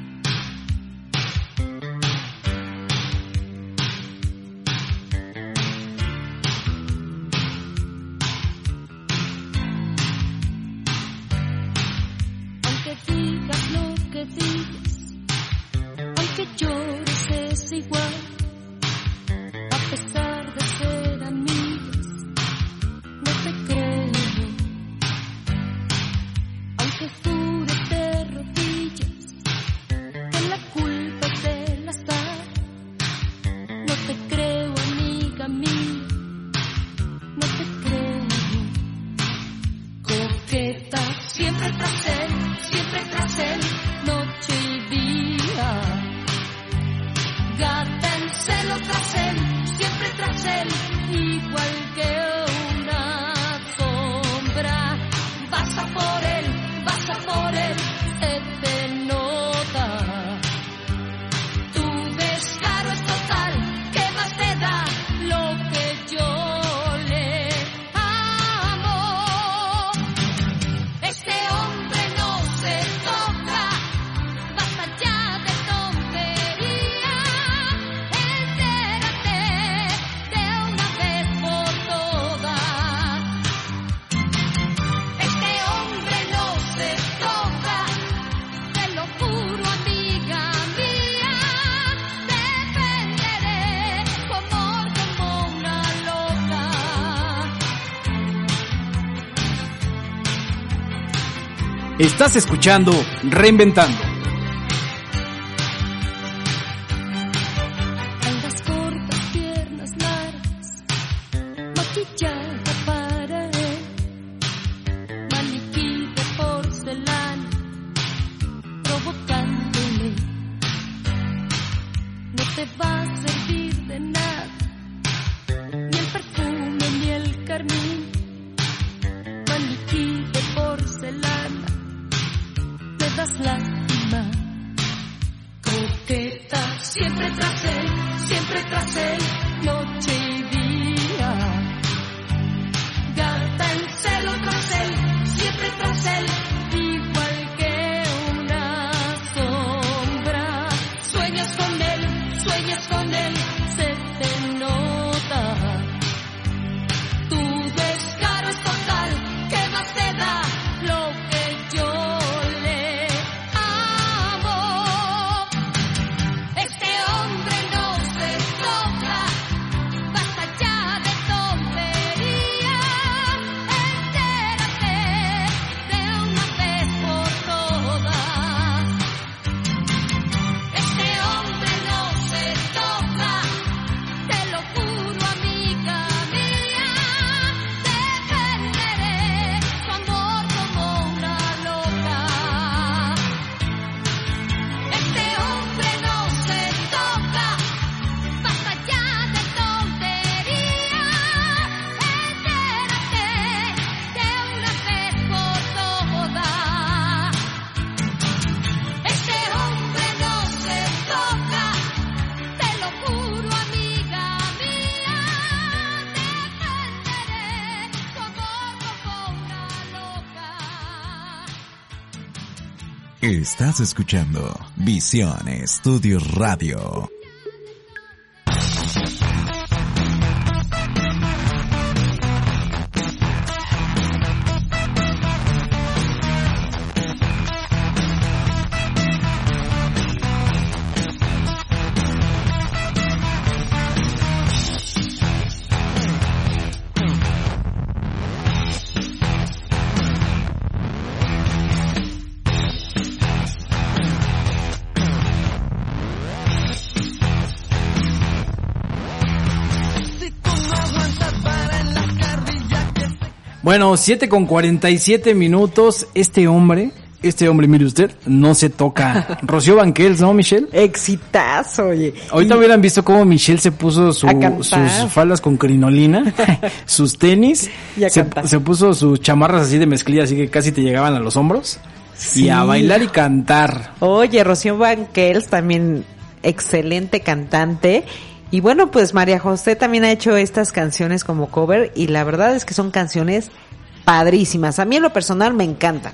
Estás escuchando Reinventando. Estás escuchando Visión Estudio Radio. Bueno, 7 con 47 minutos. Este hombre, este hombre, mire usted, no se toca. Rocío Banquels, ¿no, Michelle? Exitazo, oye. Ahorita hubieran visto cómo Michelle se puso su- sus faldas con crinolina, sus tenis, Y a se, puso sus chamarras así de mezclilla, así que casi te llegaban a los hombros. Sí. Y a bailar y cantar. Oye, Rocío Banquels también excelente cantante. Y bueno, pues María José también ha hecho estas canciones como cover y la verdad es que son canciones padrísimas. A mí en lo personal me encantan.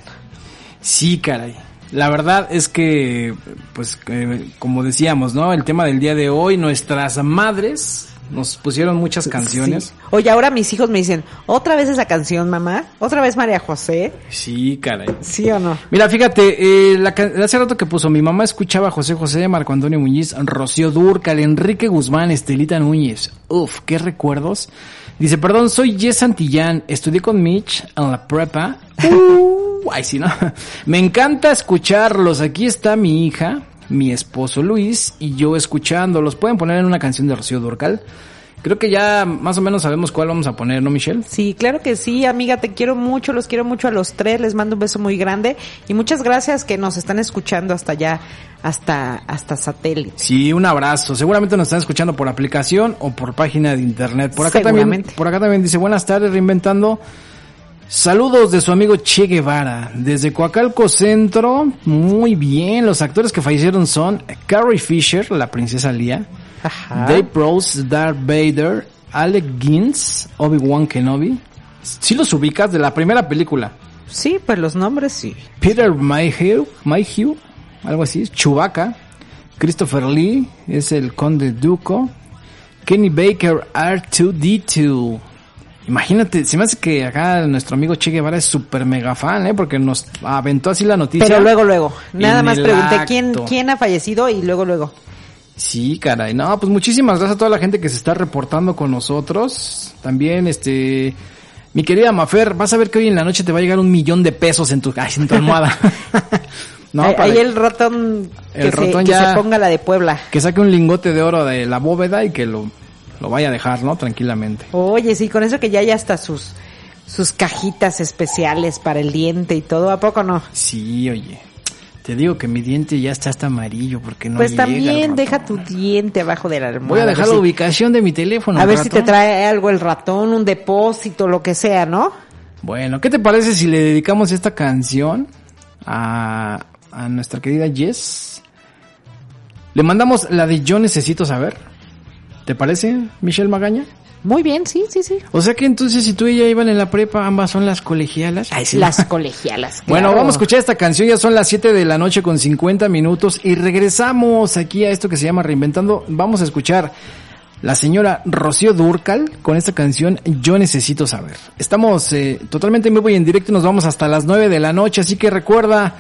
Sí, caray. La verdad es que, pues, eh, como decíamos, ¿no? El tema del día de hoy, nuestras madres nos pusieron muchas canciones. Sí. Oye, ahora mis hijos me dicen, ¿otra vez esa canción, mamá? ¿Otra vez María José? Sí, caray. ¿Sí o no? Mira, fíjate, eh, la, hace rato que puso, mi mamá escuchaba a José José, Marco Antonio Muñiz, Rocío Durcal, Enrique Guzmán, Estelita Núñez. Uf, qué recuerdos. Dice, perdón, soy Jess Santillán, estudié con Mitch en la prepa. Uh, ay, sí, ¿no? Me encanta escucharlos. Aquí está mi hija, mi esposo Luis y yo escuchándolos. Pueden poner en una canción de Rocío Durcal. Creo que ya más o menos sabemos cuál vamos a poner, ¿no, Michelle? Sí, claro que sí, amiga, te quiero mucho, los quiero mucho a los tres, les mando un beso muy grande y muchas gracias que nos están escuchando hasta allá, hasta, hasta satélite. Sí, un abrazo. Seguramente nos están escuchando por aplicación o por página de internet. Por acá también, por acá también dice, buenas tardes, reinventando. Saludos de su amigo Che Guevara, desde Coacalco Centro. Muy bien, los actores que fallecieron son Carrie Fisher, la princesa Leia, Dave Rose, Darth Vader, Alec Guinness, Obi-Wan Kenobi. ¿Sí los ubicas de la primera película? Sí, pues los nombres sí. Peter Mayhew, Mayhew, algo así, Chewbacca, Christopher Lee, es el Conde Duco, Kenny Baker, R2D2. Imagínate, se me hace que acá nuestro amigo Che Guevara es súper mega fan, ¿eh? Porque nos aventó así la noticia. Pero luego, luego, nada más pregunté acto. quién, quién ha fallecido y luego, luego. Sí, caray. No, pues muchísimas gracias a toda la gente que se está reportando con nosotros. También, este, mi querida Mafer, vas a ver que hoy en la noche te va a llegar un millón de pesos en tu, ay, en tu almohada. no, ahí, para ahí el ratón, que, El se, ratón que ya- se ponga la de Puebla. que saque un lingote de oro de la bóveda y que lo, lo vaya a dejar, ¿no? Tranquilamente. Oye, sí, con eso que ya hay hasta sus, sus cajitas especiales para el diente y todo, ¿a poco no? Sí, oye. Te digo que mi diente ya está hasta amarillo porque no pues llega también deja tu diente abajo de la almohada. Voy a dejar la si- ubicación de mi teléfono. A ver ratón. si te trae algo el ratón, un depósito, lo que sea, ¿no? Bueno, ¿qué te parece si le dedicamos esta canción a, a nuestra querida Jess? Le mandamos la de Yo Necesito Saber. ¿Te parece, Michelle Magaña? Muy bien, sí, sí, sí. O sea que entonces si tú y ella iban en la prepa, ambas son las colegialas. Ay, sí. Las colegialas. Bueno, vamos a escuchar esta canción, ya son las 7 de la noche con 50 minutos y regresamos aquí a esto que se llama Reinventando. Vamos a escuchar la señora Rocío Durcal con esta canción Yo Necesito Saber. Estamos eh, totalmente en vivo y en directo y nos vamos hasta las 9 de la noche, así que recuerda,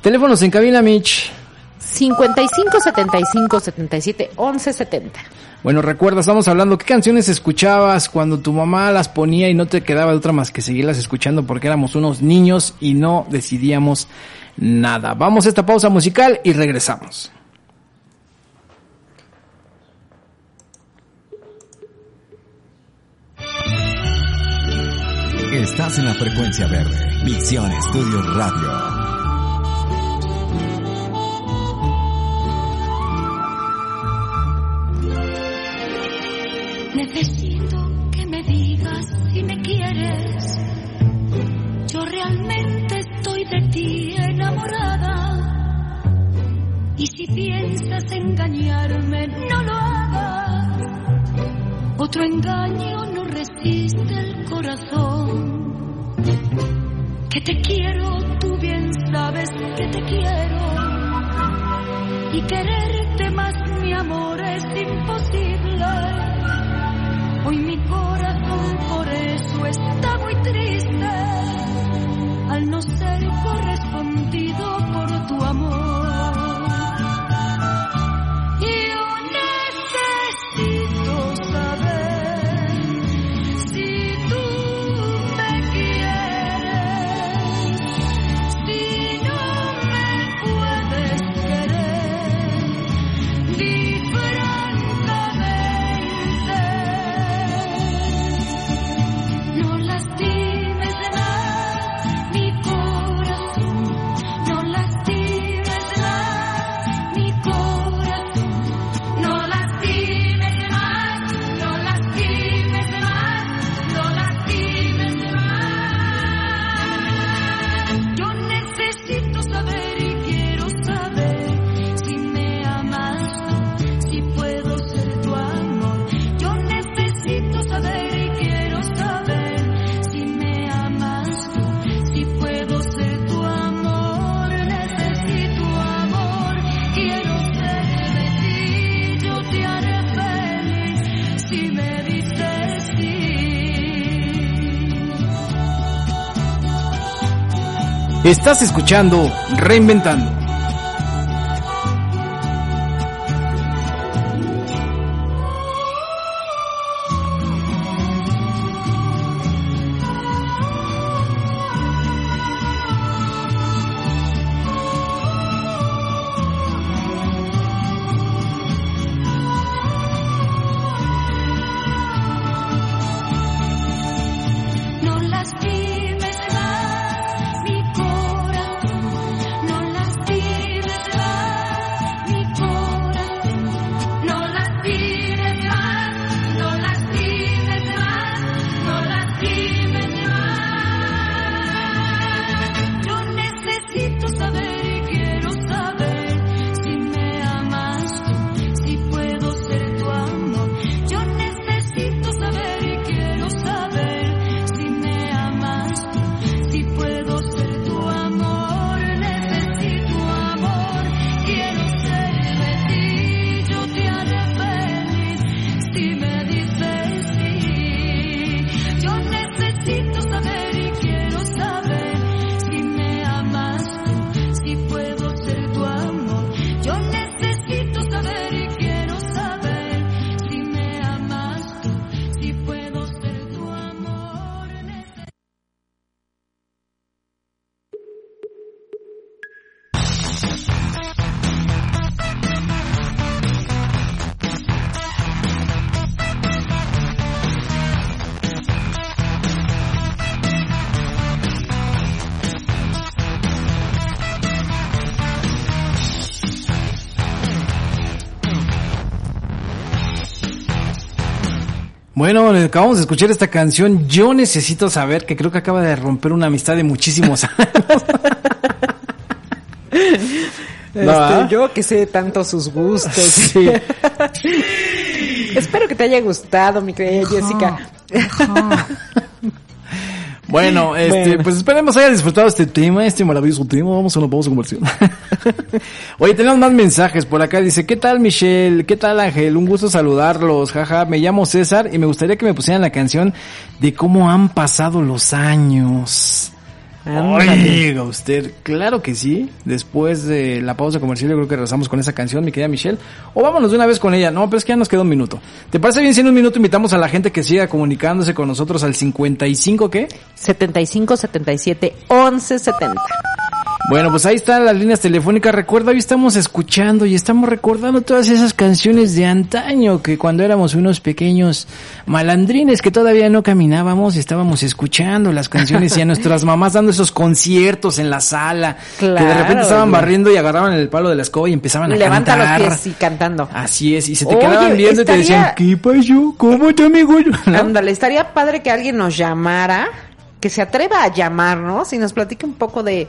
teléfonos en cabina, Mitch. 55 75 77 11 70. Bueno, recuerda, estamos hablando, ¿qué canciones escuchabas cuando tu mamá las ponía y no te quedaba de otra más que seguirlas escuchando porque éramos unos niños y no decidíamos nada? Vamos a esta pausa musical y regresamos. Estás en la frecuencia verde. Visión Estudio Radio. Piensas engañarme, no lo hagas. Otro engaño no resiste el corazón. Que te quiero, tú bien sabes que te quiero. Y quererte más, mi amor, es imposible. Hoy mi corazón por eso está muy triste al no ser correspondido por tu amor. Estás escuchando Reinventando. Acabamos de escuchar esta canción. Yo necesito saber que creo que acaba de romper una amistad de muchísimos años. Este, ¿ah? yo que sé tanto sus gustos. Sí. Espero que te haya gustado, mi querida Jessica. Bueno, este, Bueno. pues esperemos haya disfrutado este tema, este maravilloso tema. Vamos a una pausa comercial. Oye, tenemos más mensajes por acá. Dice, ¿qué tal Michelle? ¿Qué tal Ángel? Un gusto saludarlos. Jaja, me llamo César y me gustaría que me pusieran la canción de cómo han pasado los años. Oiga usted, claro que sí. Después de la pausa comercial yo creo que regresamos con esa canción, mi querida Michelle. O vámonos de una vez con ella. No, pero es que ya nos queda un minuto. ¿Te parece bien si en un minuto invitamos a la gente que siga comunicándose con nosotros al 55 qué? 75 77 11 70. Bueno, pues ahí están las líneas telefónicas. Recuerda, hoy estamos escuchando y estamos recordando todas esas canciones de antaño que cuando éramos unos pequeños malandrines que todavía no caminábamos, estábamos escuchando las canciones y a nuestras mamás dando esos conciertos en la sala. que de Claro, repente estaban barriendo y agarraban el palo de la escoba y empezaban a Levanta cantar. los pies y cantando. Así es, y se te Oye, quedaban viendo y te decían, ¿qué pasó? ¿Cómo te amigo? ¿No? Ándale, estaría padre que alguien nos llamara, que se atreva a llamarnos y nos platique un poco de,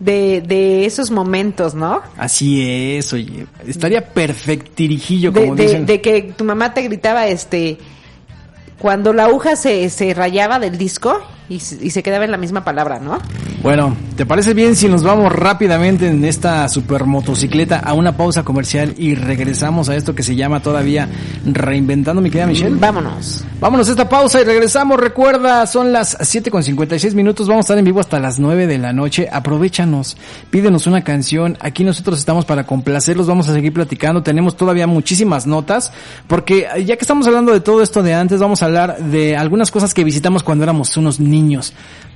de, de esos momentos, ¿no? Así es, oye. Estaría perfectirijillo, como de- dicen. de que tu mamá te gritaba, este, cuando la aguja se, se rayaba del disco y, se- y se quedaba en la misma palabra, ¿no? Bueno, ¿te parece bien si nos vamos rápidamente en esta super motocicleta a una pausa comercial y regresamos a esto que se llama todavía Reinventando, mi querida Michelle? Vámonos. Vámonos a esta pausa y regresamos. Recuerda, son las 7 con 56 minutos. Vamos a estar en vivo hasta las 9 de la noche. Aprovechanos, pídenos una canción. Aquí nosotros estamos para complacerlos. Vamos a seguir platicando. Tenemos todavía muchísimas notas. Porque ya que estamos hablando de todo esto de antes, vamos a hablar de algunas cosas que visitamos cuando éramos unos niños.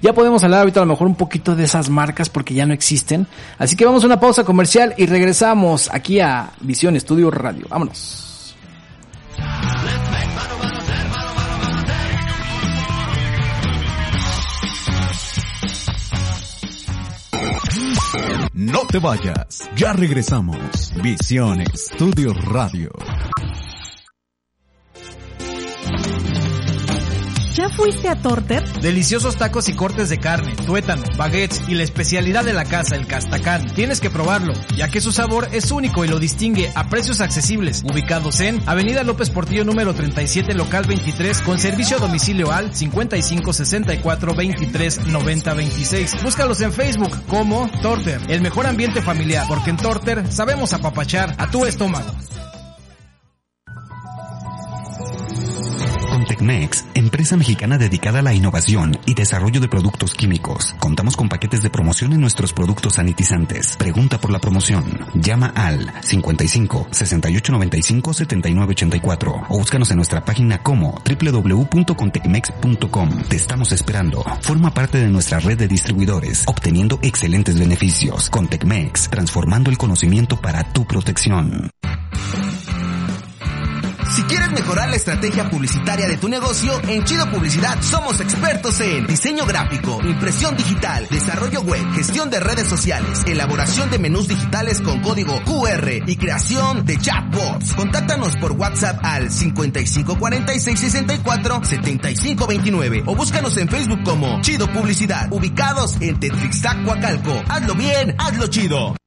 Ya podemos hablar ahorita a lo mejor un poquito de esas marcas porque ya no existen. Así que vamos a una pausa comercial y regresamos aquí a Visión Estudio Radio. Vámonos. No te vayas, ya regresamos. Visión Estudio Radio. ¿Ya fuiste a Torter? Deliciosos tacos y cortes de carne, tuétano, baguettes y la especialidad de la casa, el castacán. Tienes que probarlo, ya que su sabor es único y lo distingue a precios accesibles. Ubicados en Avenida López Portillo número 37, local 23, con servicio a domicilio al 55 64 23 90 26. Búscalos en Facebook como Torter, el mejor ambiente familiar, porque en Torter sabemos apapachar a tu estómago. Contecmex, empresa mexicana dedicada a la innovación y desarrollo de productos químicos. Contamos con paquetes de promoción en nuestros productos sanitizantes. Pregunta por la promoción. Llama al 55 68 95 79 84 o búscanos en nuestra página como www.contecmex.com. Te estamos esperando. Forma parte de nuestra red de distribuidores, obteniendo excelentes beneficios. Contecmex, transformando el conocimiento para tu protección. Si quieres mejorar la estrategia publicitaria de tu negocio, en Chido Publicidad somos expertos en diseño gráfico, impresión digital, desarrollo web, gestión de redes sociales, elaboración de menús digitales con código QR y creación de chatbots. Contáctanos por WhatsApp al 5546647529 o búscanos en Facebook como Chido Publicidad, ubicados en Tetrixtac, Coacalco. Hazlo bien, hazlo chido.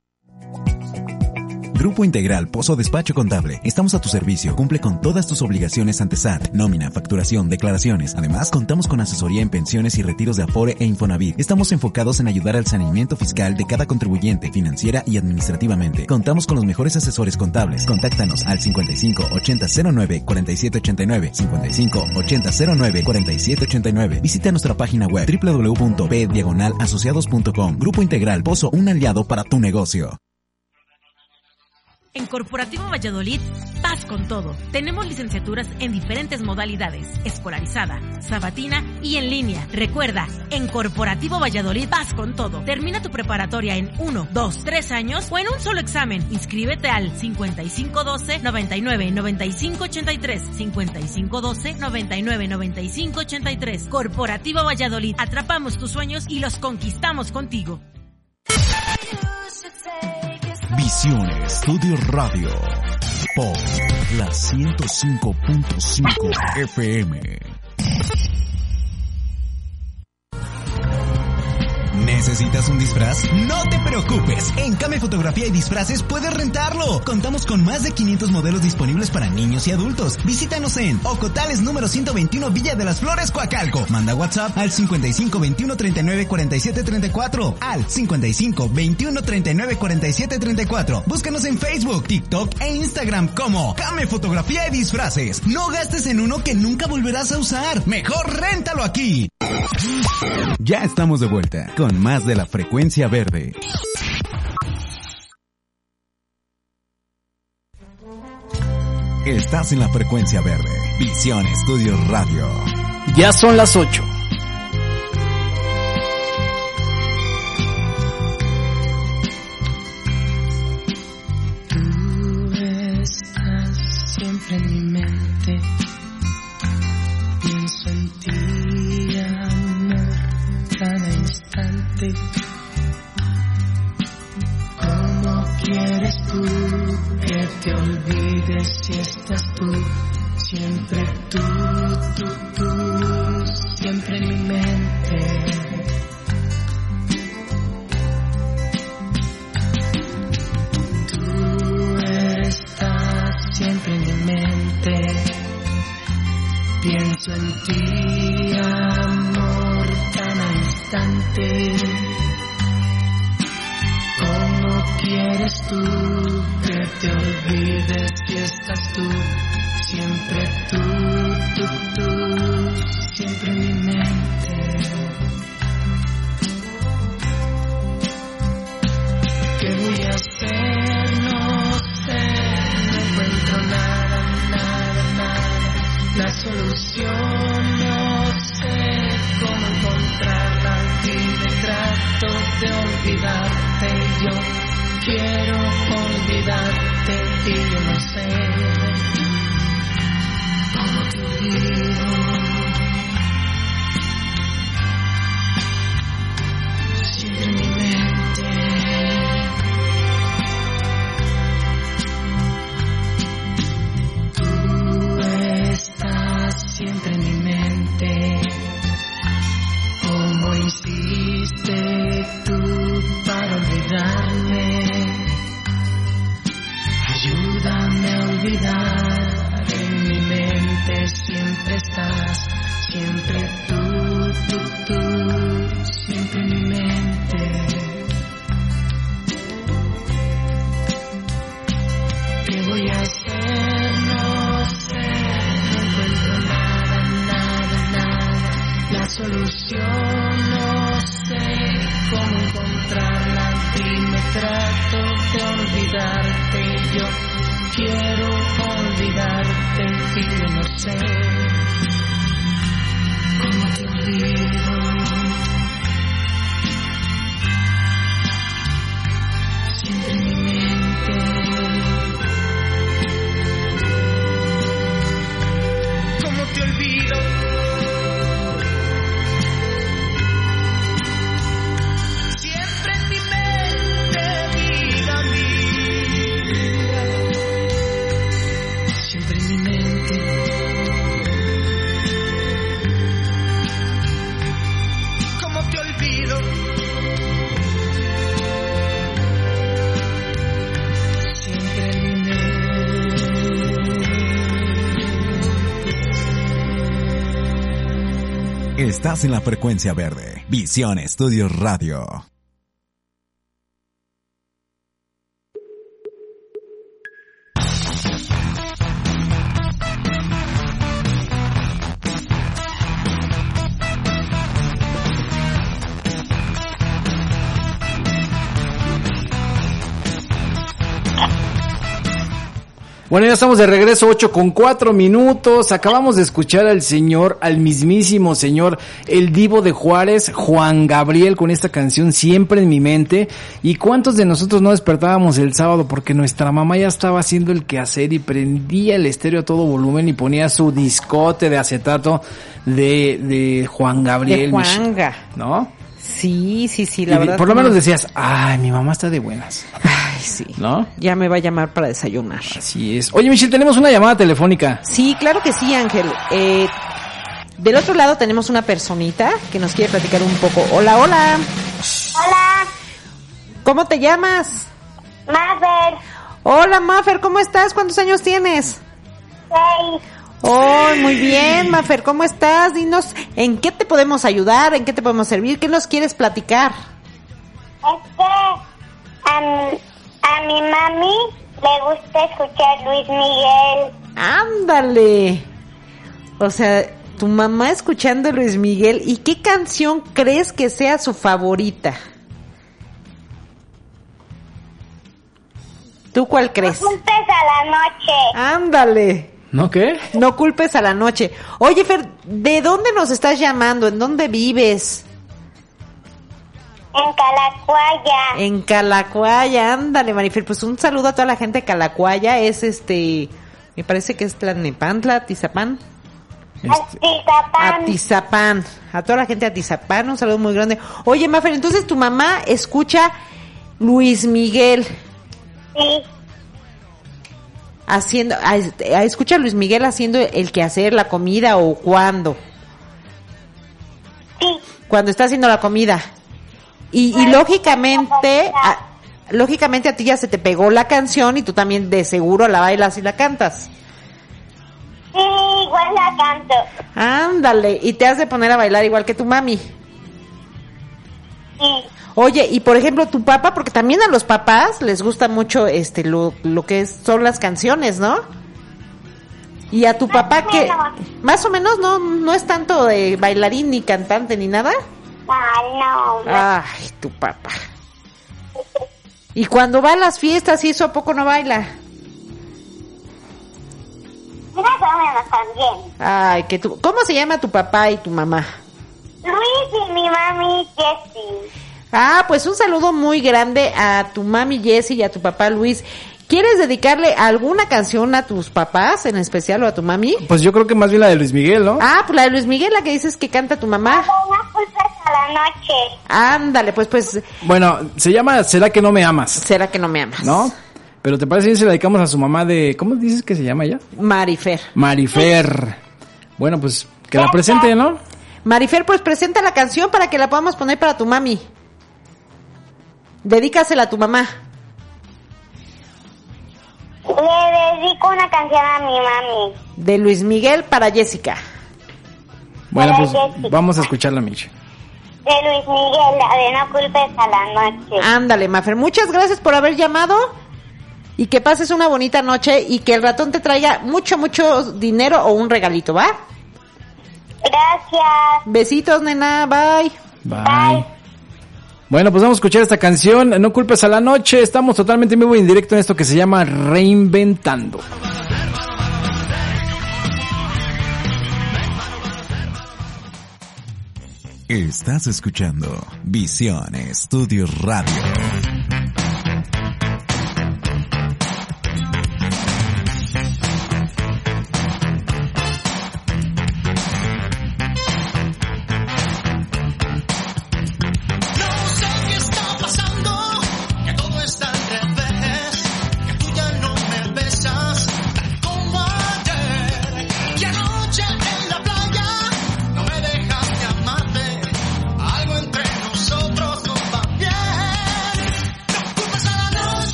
Grupo Integral Pozo Despacho Contable. Estamos a tu servicio. Cumple con todas tus obligaciones ante SAT, nómina, facturación, declaraciones. Además, contamos con asesoría en pensiones y retiros de Afore e Infonavit. Estamos enfocados en ayudar al saneamiento fiscal de cada contribuyente, financiera y administrativamente. Contamos con los mejores asesores contables. Contáctanos al 55 80 09 47 89, 55 80 09 47 89. Visita nuestra página web www.p-asociados.com. Grupo Integral Pozo, un aliado para tu negocio. En Corporativo Valladolid, paz con todo. Tenemos licenciaturas en diferentes modalidades, escolarizada, sabatina y en línea. Recuerda, en Corporativo Valladolid, paz con todo. Termina tu preparatoria en 1, 2, 3 años o en un solo examen. Inscríbete al 5512 99 95 83 5512 99 95 83. Corporativo Valladolid, atrapamos tus sueños y los conquistamos contigo. Visión Estudio Radio. por la 105.5 FM. ¿Necesitas un disfraz? No te preocupes. En Came Fotografía y Disfraces puedes rentarlo. Contamos con más de 500 modelos disponibles para niños y adultos. Visítanos en Ocotales número 121 Villa de las Flores, Coacalco. Manda WhatsApp al 55 21 39 47 34. Al 55 21 39 47 34. Búscanos en Facebook, TikTok e Instagram como Came Fotografía y Disfraces. No gastes en uno que nunca volverás a usar. Mejor réntalo aquí. Ya estamos de vuelta con más de la frecuencia verde. Estás en la frecuencia verde. Visión Estudios Radio. Ya son las 8. Estás en la frecuencia verde. Visión Estudios Radio. Bueno, ya estamos de regreso, 8 con 4 minutos. Acabamos de escuchar al señor, al mismísimo señor, el divo de Juárez, Juan Gabriel, con esta canción siempre en mi mente. ¿Y cuántos de nosotros no despertábamos el sábado porque nuestra mamá ya estaba haciendo el quehacer y prendía el estéreo a todo volumen y ponía su discote de acetato de, de Juan Gabriel? De Juanga. ¿No? Sí, sí, sí, la Y verdad. por lo menos no. decías, ay, mi mamá está de buenas. Ay, sí. ¿No? Ya me va a llamar para desayunar. Así es. Oye, Michelle, tenemos una llamada telefónica. Sí, claro que sí, Ángel. Eh, del otro lado tenemos una personita que nos quiere platicar un poco. Hola, hola. Hola, ¿Cómo te llamas? Mother. Hola, Mafer, ¿cómo estás? ¿Cuántos años tienes? Seis. Oh, muy bien, Mafer, ¿cómo estás? Dinos, ¿en qué te podemos ayudar? ¿En qué te podemos servir? ¿Qué nos quieres platicar? Es que a, mi- a mi mami le gusta escuchar Luis Miguel. Ándale. O sea, tu mamá escuchando Luis Miguel, ¿y qué canción crees que sea su favorita? ¿Tú cuál crees? A la noche. Ándale. ¿No qué? No culpes a la noche. Oye, Fer, ¿de dónde nos estás llamando? ¿En dónde vives? En Calacuaya. En Calacuaya, ándale, Marifer. Pues un saludo a toda la gente de Calacuaya. Es este, me parece que es Tlalnepantla, Tizapán. Atizapán. Atizapán. A toda la gente de Atizapán, un saludo muy grande. Oye, Mafer, entonces tu mamá escucha Luis Miguel Sí, haciendo, a, a- escucha a Luis Miguel haciendo el quehacer, la comida o cuándo. sí. Cuando está haciendo la comida. Y, y lógicamente, a- lógicamente a ti ya se te pegó la canción y tú también de seguro la bailas y la cantas. Sí, igual la canto. Ándale, y te has de poner a bailar igual que tu mami. Sí. Oye, y por ejemplo, tu papá, porque también a los papás les gusta mucho este lo, lo que es- son las canciones, ¿no? Y a tu papá que más o menos no no es tanto de bailarín ni cantante ni nada. Ay, no. Ay, tu papá. Y cuando va a las fiestas y eso a poco no baila. Más o menos también. Ay, que tú, ¿cómo se llama tu papá y tu mamá? Luis y mi mami Jessie. Ah, pues un saludo muy grande a tu mami Jessie y a tu papá Luis. ¿Quieres dedicarle alguna canción a tus papás en especial o a tu mami? Pues yo creo que más bien la de Luis Miguel, ¿no? Ah, pues la de Luis Miguel, la que dices que canta tu mamá. Una pulsas a la noche. Ándale, pues pues, Bueno, se llama ¿Será que no me amas? ¿será que no me amas? ¿No? Pero ¿te parece bien si la dedicamos a su mamá de... ¿Cómo dices que se llama ella? Marifer. Marifer. Bueno, pues que la presente, ¿no? Marifer, pues presenta la canción para que la podamos poner para tu mami. Dedícasela a tu mamá. Le dedico una canción a mi mami. De Luis Miguel para Jessica. Bueno, pues Jessica. vamos a escucharla, Miche. De Luis Miguel, la de No culpes a la noche. Ándale, Mafer. Muchas gracias por haber llamado. Y que pases una bonita noche y que el ratón te traiga mucho, mucho dinero o un regalito, ¿va? Gracias. Besitos, nena. Bye. Bye. Bueno, pues vamos a escuchar esta canción. No culpes a la noche. Estamos totalmente en vivo y en directo en esto que se llama Reinventando. Estás escuchando Visión Estudios Radio.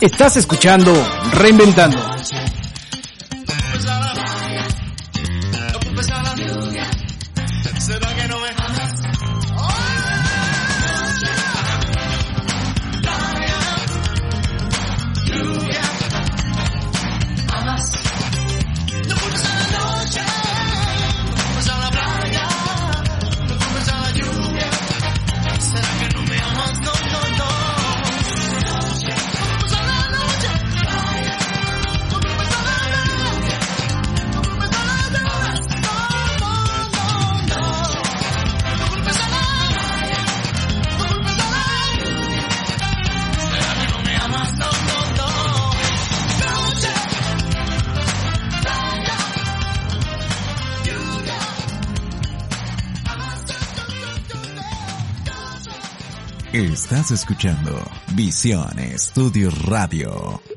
Estás escuchando Reinventando. Escuchando Visión Estudio Radio.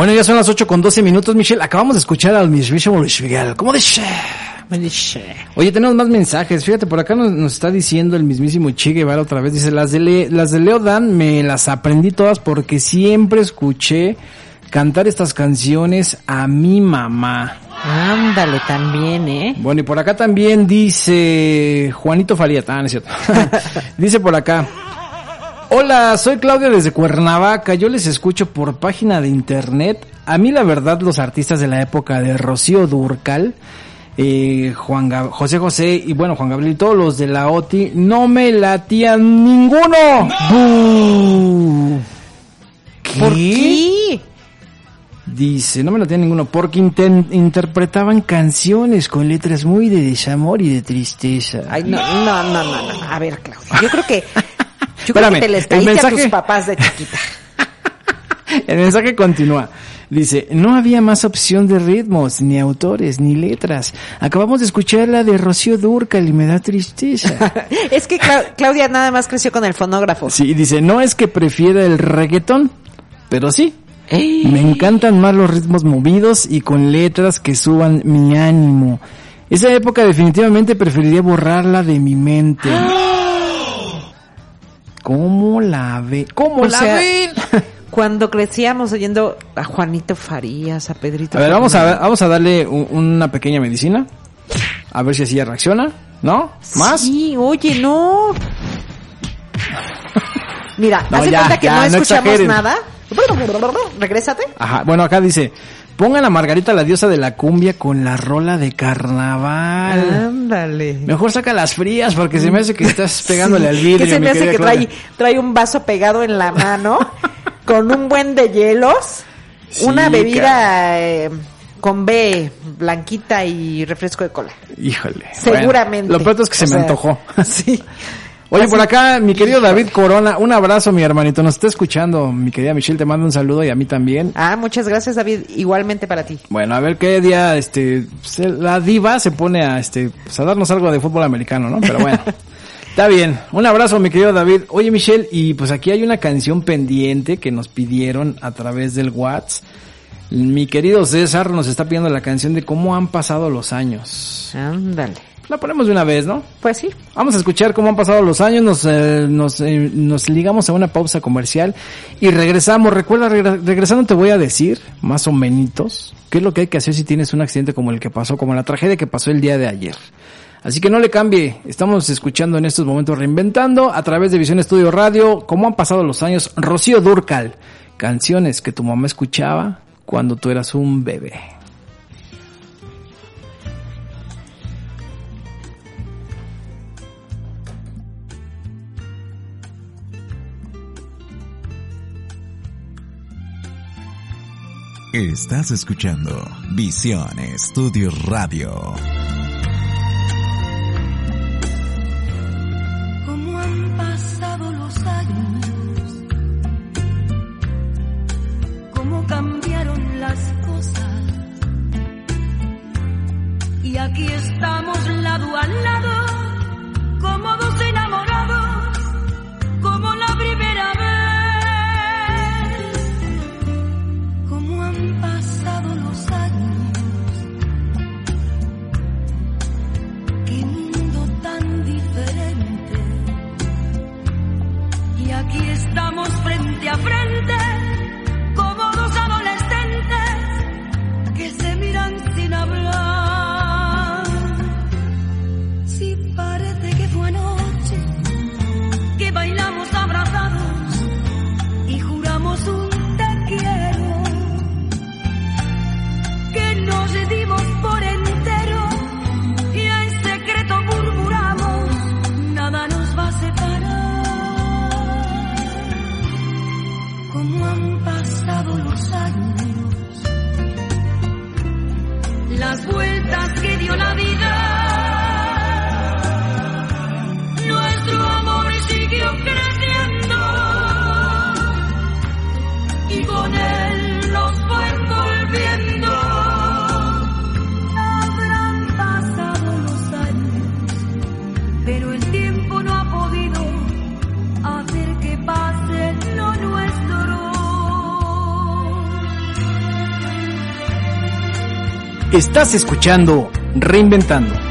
Bueno, ya son las 8 con 12 minutos, Michelle. Acabamos de escuchar al Miguel. ¿Cómo dice? Me dice. Oye, tenemos más mensajes. Fíjate, por acá nos, nos está diciendo el mismísimo Che Guevara otra vez. Dice, las de, Le- las de Leo Dan me las aprendí todas porque siempre escuché cantar estas canciones a mi mamá. Ándale, también, ¿eh? Bueno, y por acá también dice Juanito Faría. Ah, no es cierto. dice por acá. Hola, soy Claudia desde Cuernavaca. Yo les escucho por página de internet. A mí la verdad los artistas de la época de Rocío Durcal, eh, Juan Gab- José José y bueno Juan Gabriel y todos los de la OTI no me latían ninguno. ¡Bú! ¿Por qué? Dice, no me latían ninguno porque interpretaban canciones con letras muy de desamor y de tristeza. Ay, no, no, no, no, no. A ver, Claudia, yo creo que, yo Espérame, creo que te les el caíste a mensaje- tus papás de chiquita. El mensaje continúa. Dice, no había más opción de ritmos, ni autores, ni letras. Acabamos de escuchar la de Rocío Durcal y me da tristeza. es que Clau- Claudia nada más creció con el fonógrafo. Sí, dice, no es que prefiera el reggaetón, pero sí. Me encantan más los ritmos movidos y con letras que suban mi ánimo. Esa época definitivamente preferiría borrarla de mi mente. ¿Cómo la ve? ¿Cómo O la sea, ven? Cuando crecíamos oyendo a Juanito Farías, a Pedrito. A ver, vamos a, Fernández. vamos a darle un- una pequeña medicina. A ver si así ya reacciona. ¿No? ¿Más? Sí, oye, no. Mira, No, haz de ya, cuenta que ya, no escuchamos nada. Regrésate. Ajá. Bueno, acá dice, pongan a Margarita la diosa de la cumbia con la rola de carnaval. Ándale. Mejor saca las frías porque se me hace que estás pegándole al vidrio. Que se me hace que trae, trae un vaso pegado en la mano con un buen de hielos, Sí, una bebida eh, con B blanquita y refresco de cola. Híjole. Seguramente. Bueno, lo peor es que se me antojó. Sí. Oye, por acá, mi querido David Corona, un abrazo, mi hermanito. Nos está escuchando. Mi querida Michelle, te mando un saludo y a mí también. Ah, muchas gracias David, igualmente para ti. Bueno, a ver qué día, este, se- la diva se pone a, este, pues, a darnos algo de fútbol americano, ¿no? Pero bueno. Está bien. Un abrazo, mi querido David. Oye, Michelle, y pues aquí hay una canción pendiente que nos pidieron a través del WhatsApp. Mi querido César nos está pidiendo la canción de cómo han pasado los años. Ándale. La ponemos de una vez, ¿no? Pues sí. Vamos a escuchar cómo han pasado los años, nos, eh, nos, eh, nos ligamos a una pausa comercial y regresamos. Recuerda, regre- regresando te voy a decir, más o menos, qué es lo que hay que hacer si tienes un accidente como el que pasó, como la tragedia que pasó el día de ayer. Así que no le cambie, estamos escuchando en estos momentos reinventando a través de Visión Estudio Radio, cómo han pasado los años, Rocío Durcal, canciones que tu mamá escuchaba cuando tú eras un bebé. Estás escuchando Visión Estudio Radio. Como han pasado los años, cómo cambiaron las cosas. Y aquí estamos lado a lado, como dos frente a frente, vueltas que dio la vida. Estás escuchando Reinventando.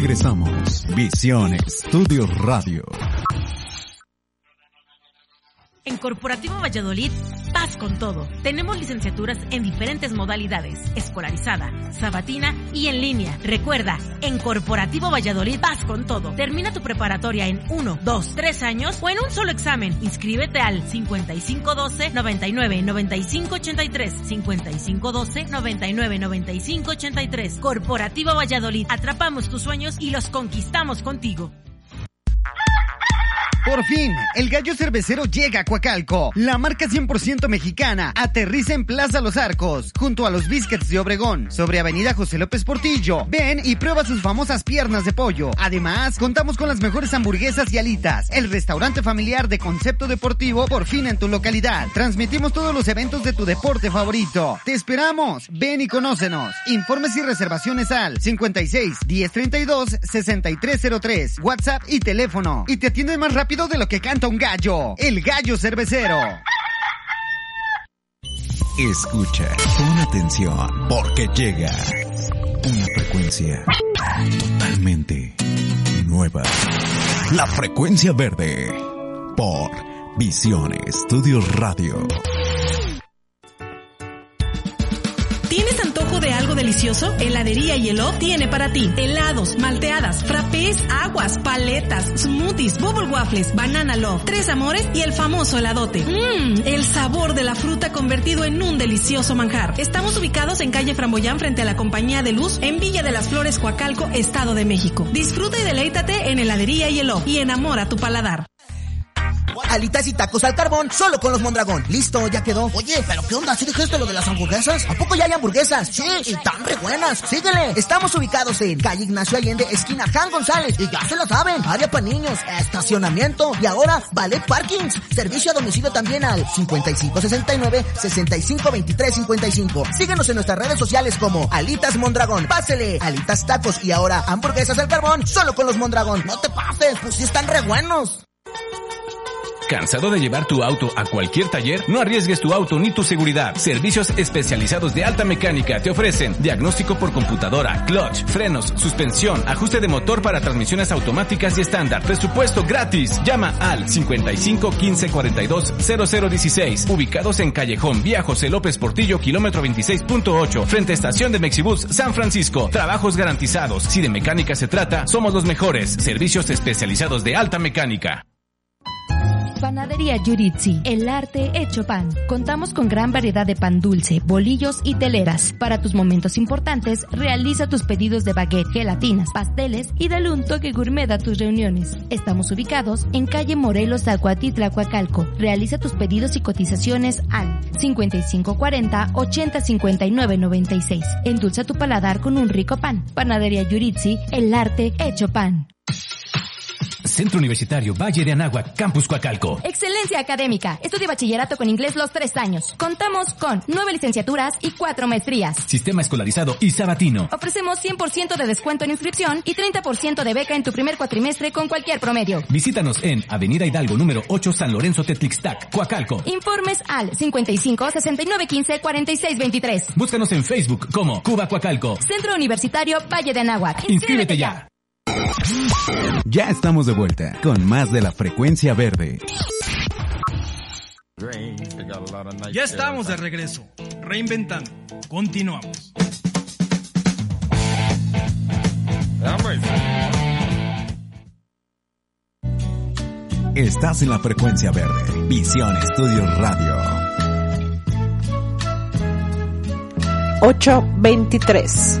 Regresamos. Visión Estudios Radio. En Corporativo Valladolid, con todo. Tenemos licenciaturas en diferentes modalidades, escolarizada, sabatina y en línea. Recuerda, en Corporativo Valladolid, paz con todo. Termina tu preparatoria en 1, 2, 3 años o en un solo examen. Inscríbete al 5512 99 95 83 5512 99 95 83. Corporativo Valladolid, atrapamos tus sueños y los conquistamos contigo. Por fin, el gallo cervecero llega a Coacalco. La marca 100% mexicana aterriza en Plaza Los Arcos, junto a los Biscuits de Obregón, sobre Avenida José López Portillo. Ven y prueba sus famosas piernas de pollo. Además, contamos con las mejores hamburguesas y alitas. El restaurante familiar de concepto deportivo por fin en tu localidad. Transmitimos todos los eventos de tu deporte favorito. Te esperamos. Ven y conócenos. Informes y reservaciones al 56 1032 6303. WhatsApp y teléfono. Y te atienden más rápido de lo que canta un gallo. El gallo cervecero. Escucha con atención, porque llega una frecuencia totalmente nueva. La frecuencia verde por Visión Estudios Radio. ¿Tienes antojo de algo delicioso? Heladería Hielo tiene para ti. Helados, malteadas, frappés, aguas, paletas, smoothies, bubble waffles, banana love, tres amores y el famoso heladote. Mmm, el sabor de la fruta convertido en un delicioso manjar. Estamos ubicados en calle Framboyán frente a la Compañía de Luz en Villa de las Flores, Coacalco, Estado de México. Disfruta y deleítate en Heladería Hielo y enamora tu paladar. Alitas y tacos al carbón, solo con los Mondragón. Listo, ya quedó. Oye, ¿pero qué onda? ¿Sí dijiste lo de las hamburguesas? ¿A poco ya hay hamburguesas? Sí, y tan re buenas. Síguele. Estamos ubicados en calle Ignacio Allende, esquina Jan González. Y ya se lo saben. Área para niños, estacionamiento y ahora ballet parkings. Servicio a domicilio también al 5569-652355. Síguenos en nuestras redes sociales como Alitas Mondragón. Pásele. Alitas tacos y ahora hamburguesas al carbón, solo con los Mondragón. No te pases, pues sí están re buenos. ¿Cansado de llevar tu auto a cualquier taller? No arriesgues tu auto ni tu seguridad. Servicios especializados de alta mecánica te ofrecen diagnóstico por computadora, clutch, frenos, suspensión, ajuste de motor para transmisiones automáticas y estándar. Presupuesto gratis. Llama al 55 15 42 0016. Ubicados en Callejón Vía José López Portillo, kilómetro 26.8, frente a estación de Mexibus San Francisco. Trabajos garantizados. Si de mecánica se trata, somos los mejores. Servicios especializados de alta mecánica. Panadería Yuritsi, el arte hecho pan. Contamos con gran variedad de pan dulce, bolillos y teleras. Para tus momentos importantes, realiza tus pedidos de baguette, gelatinas, pasteles y dale un toque gourmet a tus reuniones. Estamos ubicados en calle Morelos, Acuatitla, Coacalco. Realiza tus pedidos y cotizaciones al 5540-805996. Endulza tu paladar con un rico pan. Panadería Yuritsi, el arte hecho pan. Centro Universitario Valle de Anáhuac, Campus Coacalco. Excelencia académica. Estudia bachillerato con inglés los tres años. Contamos con nueve licenciaturas y cuatro maestrías. Sistema escolarizado y sabatino. Ofrecemos 100% de descuento en inscripción y 30% de beca en tu primer cuatrimestre con cualquier promedio. Visítanos en Avenida Hidalgo número 8 San Lorenzo Tetlixtac, Coacalco. Informes al 55 69 15 46 23. Búscanos en Facebook como Cuba Coacalco. Centro Universitario Valle de Anáhuac. Inscríbete ya. Ya estamos de vuelta con más de la frecuencia verde. Ya estamos de regreso, reinventando. Continuamos. Estás en la frecuencia verde. Visión Estudios Radio. 823.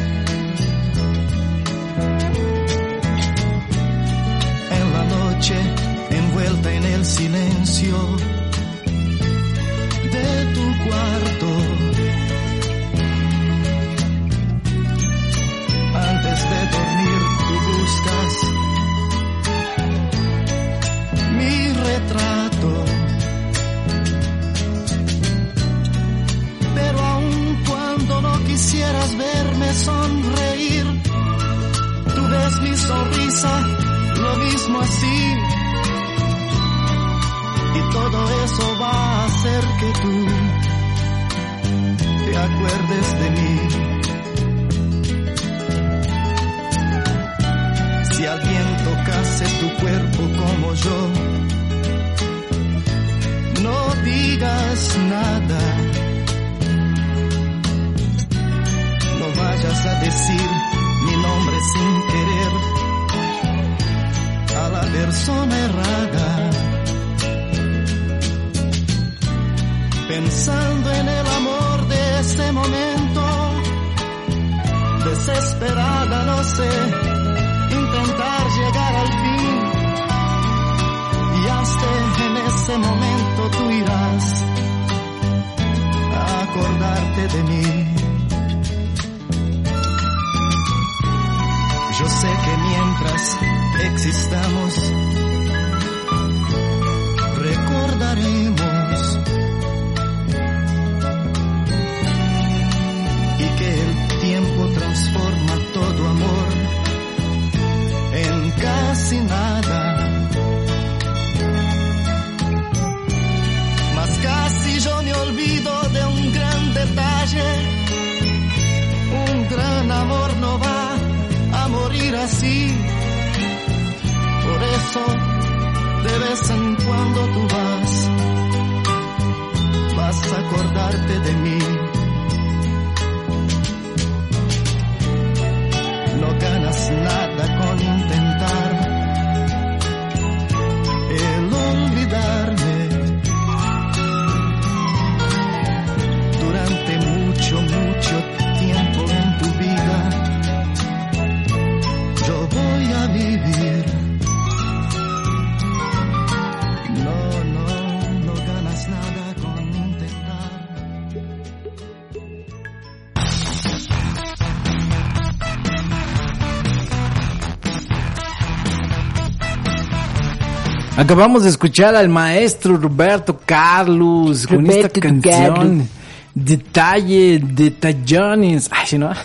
Acabamos de escuchar al maestro Roberto Carlos con esta canción. Carlos. Detalle, detallones. Ay, si no.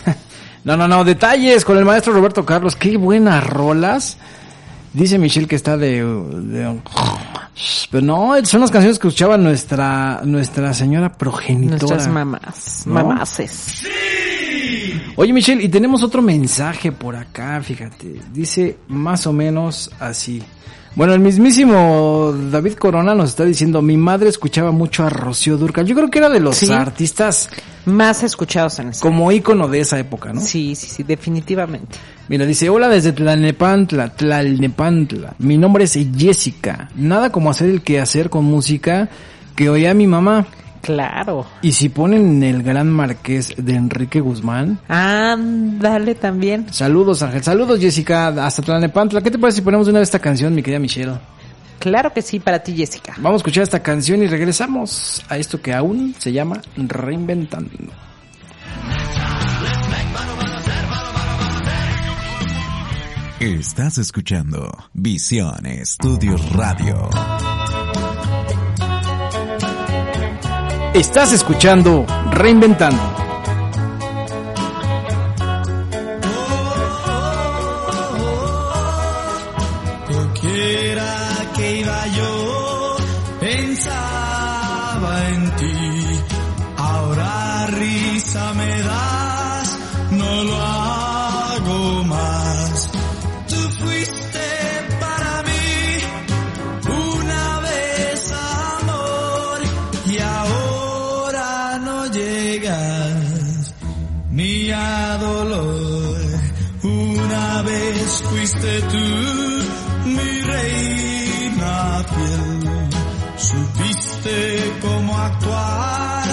No, no, no, detalles con el maestro Roberto Carlos. Qué buenas rolas. Dice Michelle que está de, de- Pero no, son las canciones que escuchaba nuestra, nuestra señora progenitora. Nuestras mamás, ¿No? mamaces. Oye Michelle, y tenemos otro mensaje por acá, fíjate. Dice más o menos así. Bueno, el mismísimo David Corona nos está diciendo, mi madre escuchaba mucho a Rocío Durcal. Yo creo que era de los Sí. artistas más escuchados en esa como ícono de esa época, ¿no? Sí, sí, sí, definitivamente. Mira, dice, hola desde Tlalnepantla, Tlalnepantla. Mi nombre es Jessica. Nada como hacer el quehacer con música que oía mi mamá. Claro. Y si ponen el gran marqués de Enrique Guzmán. Ándale también. Saludos, Ángel. Saludos, Jessica, hasta Tlalnepantla. ¿Qué te parece si ponemos de una vez esta canción, mi querida Michelle? Claro que sí, para ti, Jessica. Vamos a escuchar esta canción y regresamos a esto que aún se llama Reinventando. Estás escuchando Visión Estudios Radio. Estás escuchando Reinventando. Fuiste tú mi reina fiel. Supiste cómo actuar,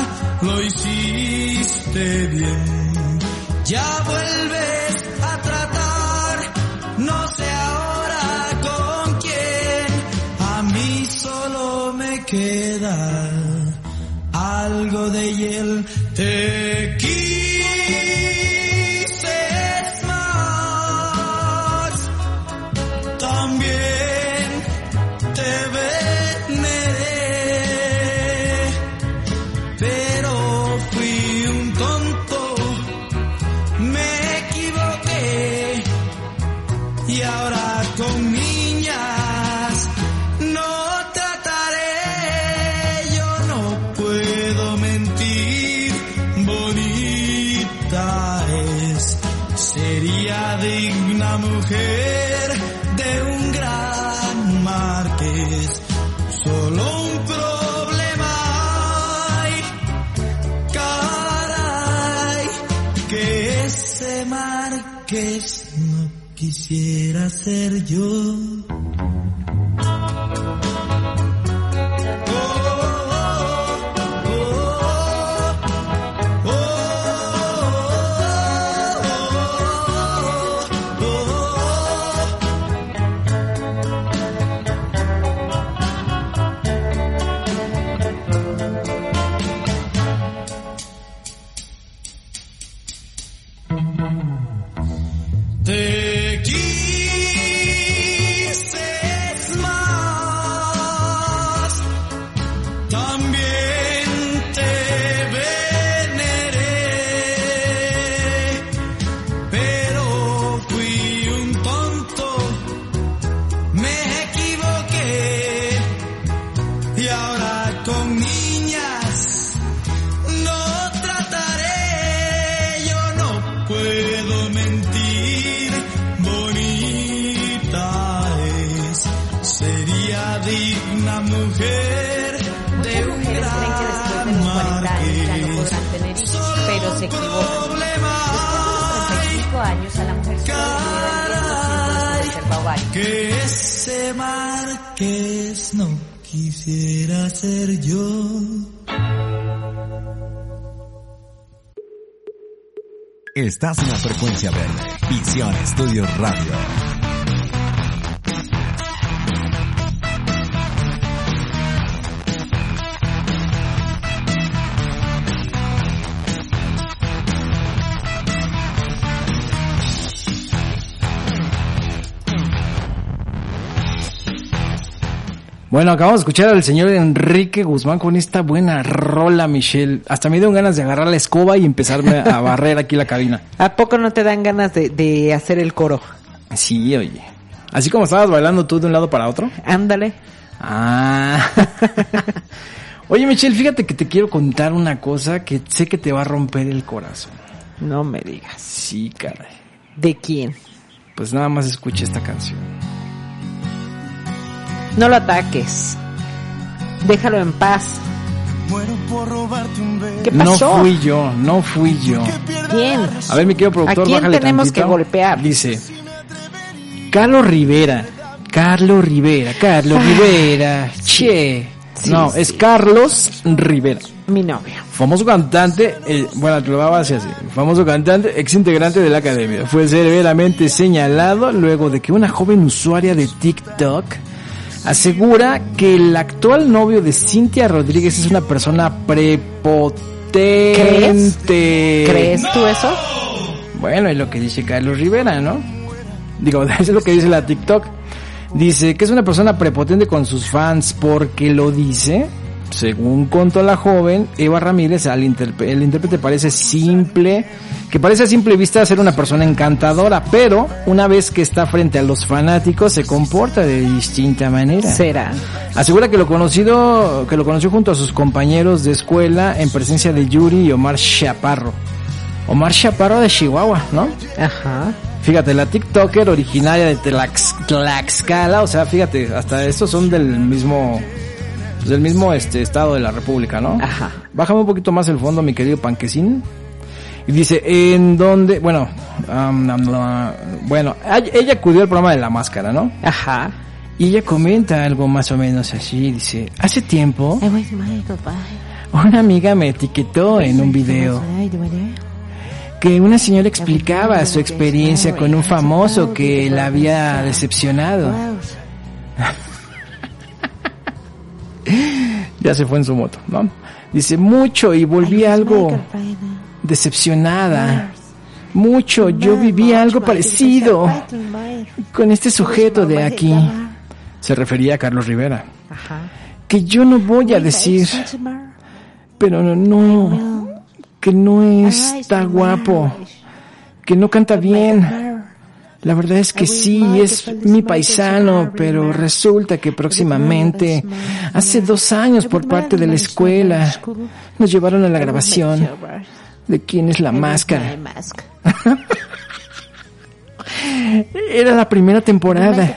lo hiciste bien. Ya vuelves a tratar, no sé ahora con quién. A mí solo me queda algo de hiel. Te ser yo. Quisiera ser yo. Estás en la frecuencia verde. Visión Estudios Radio. Bueno, acabamos de escuchar al señor Enrique Guzmán con esta buena rola, Michelle. Hasta me dieron ganas de agarrar la escoba y empezarme a barrer aquí la cabina. ¿A poco no te dan ganas de, de hacer el coro? Sí, oye. Así como estabas bailando tú de un lado para otro. Ándale. Ah. Oye, Michelle, fíjate que te quiero contar una cosa que sé que te va a romper el corazón. No me digas. Sí, caray. ¿De quién? Pues nada más escucha esta canción. No lo ataques. Déjalo en paz. ¿Qué No pasó? fui yo, no fui yo. ¿Quién? A ver, mi querido productor, ¿A quién bájale tenemos tantito. que golpear? Dice, Carlos Rivera, Carlos Rivera, Carlos Rivera, che. Sí, no, sí. es Carlos Rivera. Mi novio. Famoso cantante, eh, bueno, te lo va a decir así. Famoso cantante, ex integrante de la academia. Fue severamente señalado luego de que una joven usuaria de TikTok asegura que el actual novio de Cintia Rodríguez es una persona prepotente. ¿Crees tú eso? Bueno, es lo que dice Carlos Rivera, ¿no? Digo, es lo que dice la TikTok. Dice que es una persona prepotente con sus fans porque lo dice. Según contó la joven, Eva Ramírez, al el intérprete parece simple, que parece a simple vista ser una persona encantadora, pero una vez que está frente a los fanáticos se comporta de distinta manera. ¿Será? Asegura que lo conocido, que lo conoció junto a sus compañeros de escuela en presencia de Yuri y Omar Chaparro. Omar Chaparro de Chihuahua, ¿no? Ajá. Fíjate, la TikToker originaria de Tlax- Tlaxcala, o sea, fíjate, hasta estos son del mismo, pues, del mismo este estado de la República, ¿no? Ajá. Bájame un poquito más el fondo, mi querido Panquecín. Y dice, en donde, bueno, la- bueno, ella acudió al programa de la máscara, ¿no? Ajá. Y ella comenta algo más o menos así, dice, hace tiempo una amiga me etiquetó en un video que una señora explicaba su experiencia con un famoso que la había decepcionado. ya se fue en su moto, ¿no? Dice mucho y volví algo decepcionada. Mucho, yo viví algo parecido con este sujeto de aquí. Se refería a Carlos Rivera. Que yo no voy a decir, pero no, no, que no está guapo, que no canta bien. La verdad es que sí, es mi paisano, pero resulta que próximamente, hace dos años por parte de la escuela, nos llevaron a la grabación de quién es la máscara. Era la primera temporada.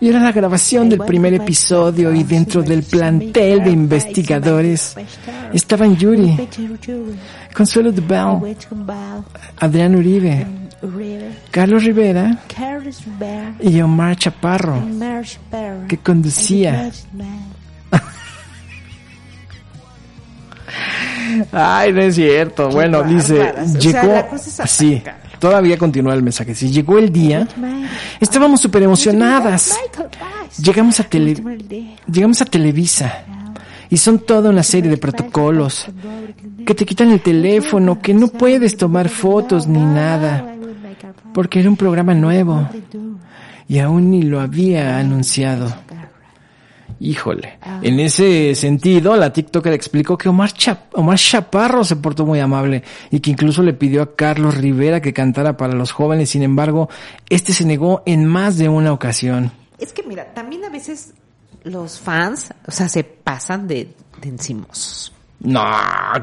Y era la grabación del primer episodio y dentro del plantel de investigadores estaban Yuri, Consuelo Duval, Adrián Uribe, Carlos Rivera y Omar Chaparro, que conducía. Ay, no es cierto. Bueno, dice. O llegó, cosa sí, todavía continúa el mensaje. Sí, llegó el día. Estábamos súper emocionadas. Llegamos a tele, llegamos a Televisa. Y son toda una serie de protocolos. Que te quitan el teléfono, que no puedes tomar fotos ni nada. Porque era un programa nuevo. Y aún ni lo había anunciado. Híjole. En ese sentido, la TikToker explicó que Omar, Cha- Omar Chaparro se portó muy amable y que incluso le pidió a Carlos Rivera que cantara para los jóvenes. Sin embargo, este se negó en más de una ocasión. Es que mira, también a veces los fans, o sea, se pasan de, de encimosos. No,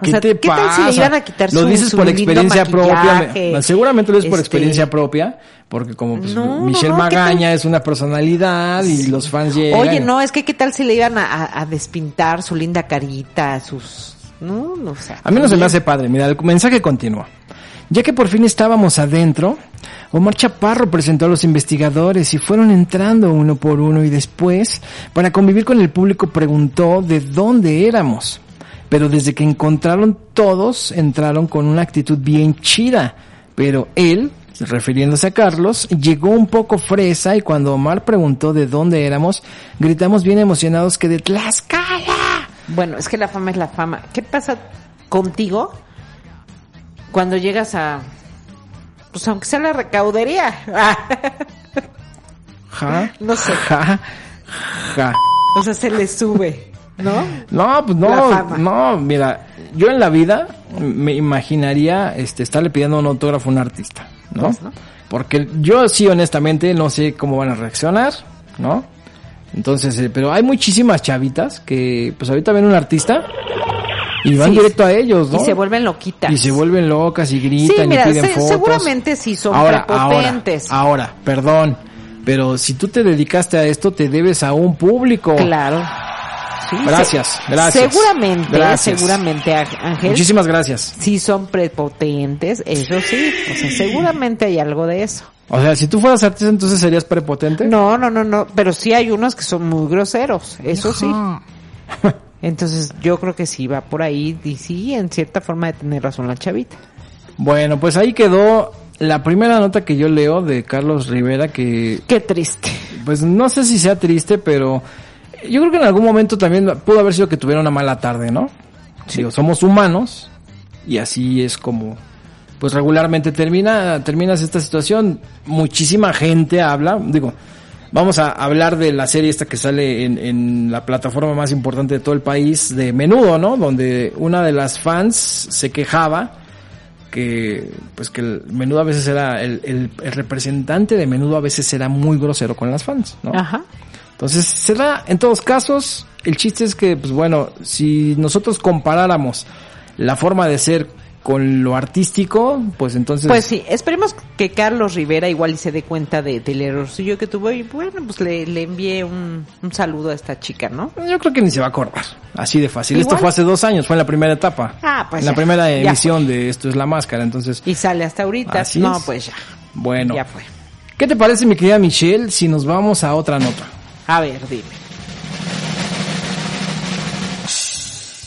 ¿qué sea, te ¿qué tal pasa? si le iban a quitar lo su- dices su por experiencia propia. Seguramente lo dices por Este- experiencia propia, porque como pues, No, Michelle no, no, ¿qué tal? Magaña es una personalidad y los fans llegan. Oye, no, es que qué tal si le iban a, despintar su linda carita, sus... No, no, o sea... A mí no se me hace padre. Mira, el mensaje continúa. Ya que por fin estábamos adentro, Omar Chaparro presentó a los investigadores y fueron entrando uno por uno y después, para convivir con el público, preguntó de dónde éramos. Pero desde que encontraron todos, entraron con una actitud bien chida. Pero él, refiriéndose a Carlos, llegó un poco fresa y cuando Omar preguntó de dónde éramos, gritamos bien emocionados que de Tlaxcala. Bueno, es que la fama es la fama. ¿Qué pasa contigo cuando llegas a... Pues aunque sea la recaudería. Ja, No sé. ja, ja. o sea, se le sube, ¿no? No, pues no, no, mira, yo en la vida me imaginaría este estarle pidiendo un autógrafo a un artista, ¿no? Pues, ¿no? Porque yo sí honestamente no sé cómo van a reaccionar, ¿no? Entonces, eh, pero hay muchísimas chavitas que pues ahorita ven un artista y van Sí. directo a ellos, ¿no? Y se vuelven loquitas. Y se vuelven locas y gritan Sí, mira, y piden se- fotos. seguramente sí son ahora, ahora, prepotentes. ahora, perdón, pero si tú te dedicaste a esto te debes a un público. Claro. Sí, Gracias, se- gracias. Seguramente, Gracias. seguramente, Ángel. Muchísimas gracias. Sí son prepotentes, eso sí. O sea, seguramente hay algo de eso. O sea, si tú fueras artista, entonces serías prepotente. No, no, no, no. Pero sí hay unos que son muy groseros, eso sí. Entonces yo creo que sí va por ahí y sí, en cierta forma de tener razón la chavita. Bueno, pues ahí quedó la primera nota que yo leo de Carlos Rivera que... Qué triste. Pues no sé si sea triste, pero yo creo que en algún momento también pudo haber sido que tuviera una mala tarde, ¿no? Digo, somos humanos y así es como pues regularmente termina terminas esta situación. Muchísima gente habla, digo, vamos a hablar de la serie esta que sale en, en la plataforma más importante de todo el país, de Menudo, ¿no? Donde una de las fans se quejaba que pues que el menudo a veces era el, el, el representante de menudo a veces era muy grosero con las fans, ¿no? Ajá. Entonces, se da en todos casos. El chiste es que, pues bueno, si nosotros comparáramos la forma de ser con lo artístico, pues entonces... Pues sí, esperemos que Carlos Rivera igual y se dé cuenta de, del errorcillo que tuvo y bueno, pues le, le envíe un, un saludo a esta chica, ¿no? Yo creo que ni se va a acordar. Así de fácil. Esto fue hace dos años, fue en la primera etapa. Ah, pues en la primera emisión de Esto es la máscara, entonces... Y sale hasta ahorita. Así no, es. pues ya. Bueno. Ya fue. ¿Qué te parece, mi querida Michelle, si nos vamos a otra nota? A ver, dime.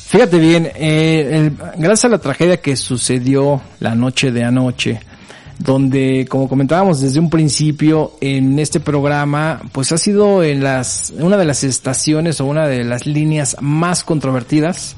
Fíjate bien, eh, el- gracias a la tragedia que sucedió la noche de anoche, donde, como comentábamos desde un principio en este programa, pues ha sido en las, una de las estaciones o una de las líneas más controvertidas,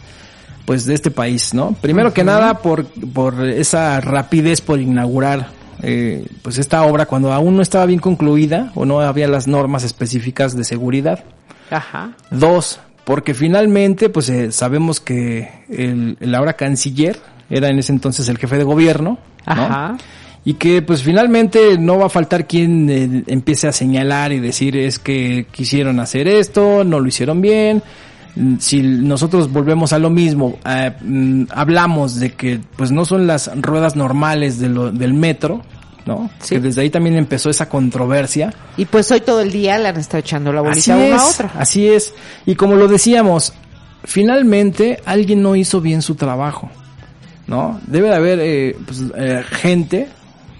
pues de este país, ¿no? Primero que nada por, por esa rapidez por inaugurar, eh, pues esta obra cuando aún no estaba bien concluida o no había las normas específicas de seguridad. Ajá. Dos, porque finalmente, pues eh, sabemos que el, el ahora canciller era en ese entonces el jefe de gobierno, ¿no? Ajá. Y que pues finalmente no va a faltar quien eh, empiece a señalar y decir es que quisieron hacer esto, no lo hicieron bien. Mm, Si nosotros volvemos a lo mismo, eh, mm, hablamos de que pues no son las ruedas normales de lo- del metro, ¿no? Que desde ahí también empezó esa controversia. Y pues hoy todo el día le han estado echando la Así bolita una a es, otra. así es. Y como lo decíamos, finalmente alguien no hizo bien su trabajo, ¿no? Debe de haber eh, pues, eh, gente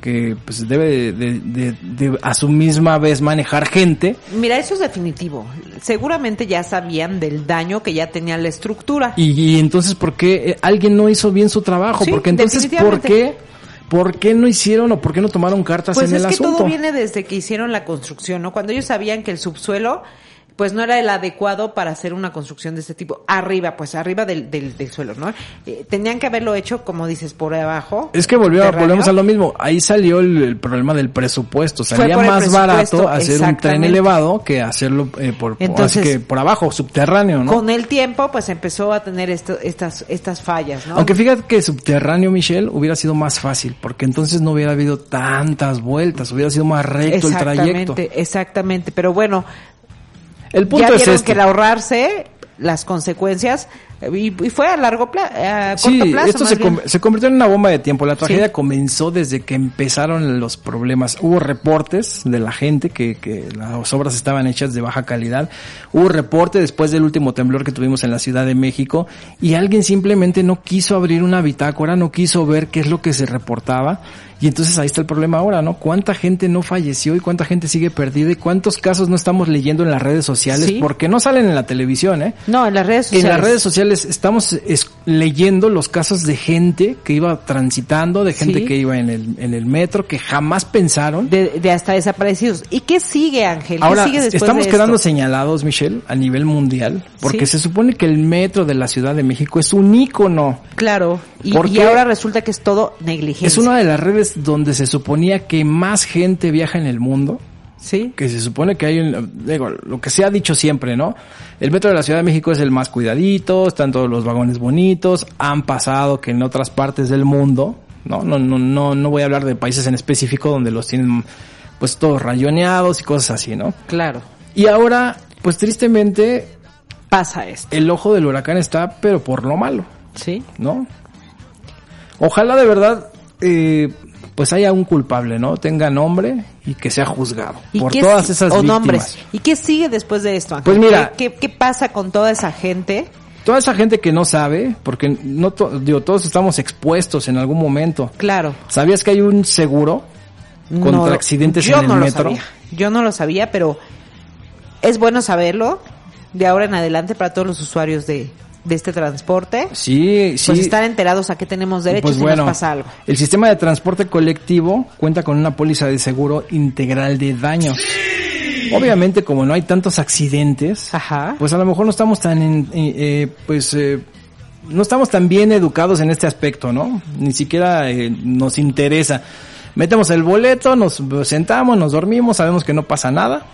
que pues debe de, de- de a su misma vez manejar gente. Mira, eso es definitivo. Seguramente ya sabían del daño que ya tenía la estructura. Y, y entonces, ¿por qué eh, alguien no hizo bien su trabajo? Sí, Porque entonces, ¿por qué, por qué no hicieron o por qué no tomaron cartas Pues en es el que asunto? todo viene desde que hicieron la construcción, ¿no? Cuando ellos sabían que el subsuelo pues no era el adecuado para hacer una construcción de este tipo. Arriba, pues arriba del, del, del suelo, ¿no? Eh, tenían que haberlo hecho, como dices, por abajo. Es que volvió, Terráneo. volvemos a lo mismo. Ahí salió el, el problema del presupuesto. Salía más barato hacer un tren elevado que hacerlo eh, por, Entonces- que por abajo, subterráneo, ¿no? Con el tiempo, pues empezó a tener esto, estas, estas fallas, ¿no? Aunque fíjate que subterráneo, Michelle, hubiera sido más fácil, porque entonces no hubiera habido tantas vueltas, hubiera sido más recto el trayecto. Exactamente, exactamente. Pero bueno, El punto ya es vieron este. que el ahorrarse las consecuencias y, y fue a largo plazo, a Sí, plazo. esto se, com- se convirtió en una bomba de tiempo. La tragedia Sí. comenzó desde que empezaron los problemas. Hubo reportes de la gente que, que las obras estaban hechas de baja calidad. Hubo reporte después del último temblor que tuvimos en la Ciudad de México y alguien simplemente no quiso abrir una bitácora, no quiso ver qué es lo que se reportaba. Y entonces ahí está el problema ahora, ¿no? ¿Cuánta gente no falleció y cuánta gente sigue perdida y cuántos casos no estamos leyendo en las redes sociales? Sí. Porque no salen en la televisión, ¿eh? No, en las redes En sociales. las redes sociales estamos es- leyendo los casos de gente que iba transitando, de gente Sí. que iba en el, en el metro, que jamás pensaron. de, de hasta desaparecidos. ¿Y qué sigue, Ángel? ¿Qué Ahora, sigue después estamos de quedando esto? señalados, Michelle, a nivel mundial, porque Sí. se supone que el metro de la Ciudad de México es un ícono. Claro. Y, ahora resulta que es todo negligencia. Es una de las redes donde se suponía que más gente viaja en el mundo. Sí. Que se supone que hay, un- digo, lo que se ha dicho siempre, ¿no? El metro de la Ciudad de México es el más cuidadito, están todos los vagones bonitos, han pasado que en otras partes del mundo, ¿no? No, no, no, no voy a hablar de países en específico donde los tienen, pues todos rayoneados y cosas así, ¿no? Claro. Y ahora, pues tristemente, pasa esto. El ojo del huracán está, pero por lo malo. Sí. ¿No? Ojalá de verdad, eh, pues haya un culpable, ¿no? Tenga nombre y que sea juzgado ¿Y por todas esas o víctimas. nombres. ¿Y qué sigue después de esto, Ángel? Pues mira- ¿Qué, pasa con toda esa gente? Toda esa gente que no sabe, porque no to- digo, todos estamos expuestos en algún momento. Claro. ¿Sabías que hay un seguro contra No, accidentes yo en el no lo sabía. Yo no lo sabía, pero es bueno saberlo de ahora en adelante para todos los usuarios de, de este transporte. Sí, sí. Pues estar enterados a qué tenemos derecho Pues si bueno, nos pasa algo. el sistema de transporte colectivo cuenta con una póliza de seguro integral de daños. Obviamente, como no hay tantos accidentes, pues a lo mejor no estamos tan, en- eh, eh, pues, eh, no estamos tan bien educados en este aspecto, ¿no? Ni siquiera eh, nos interesa. Metemos el boleto, nos sentamos, nos dormimos, sabemos que no pasa nada,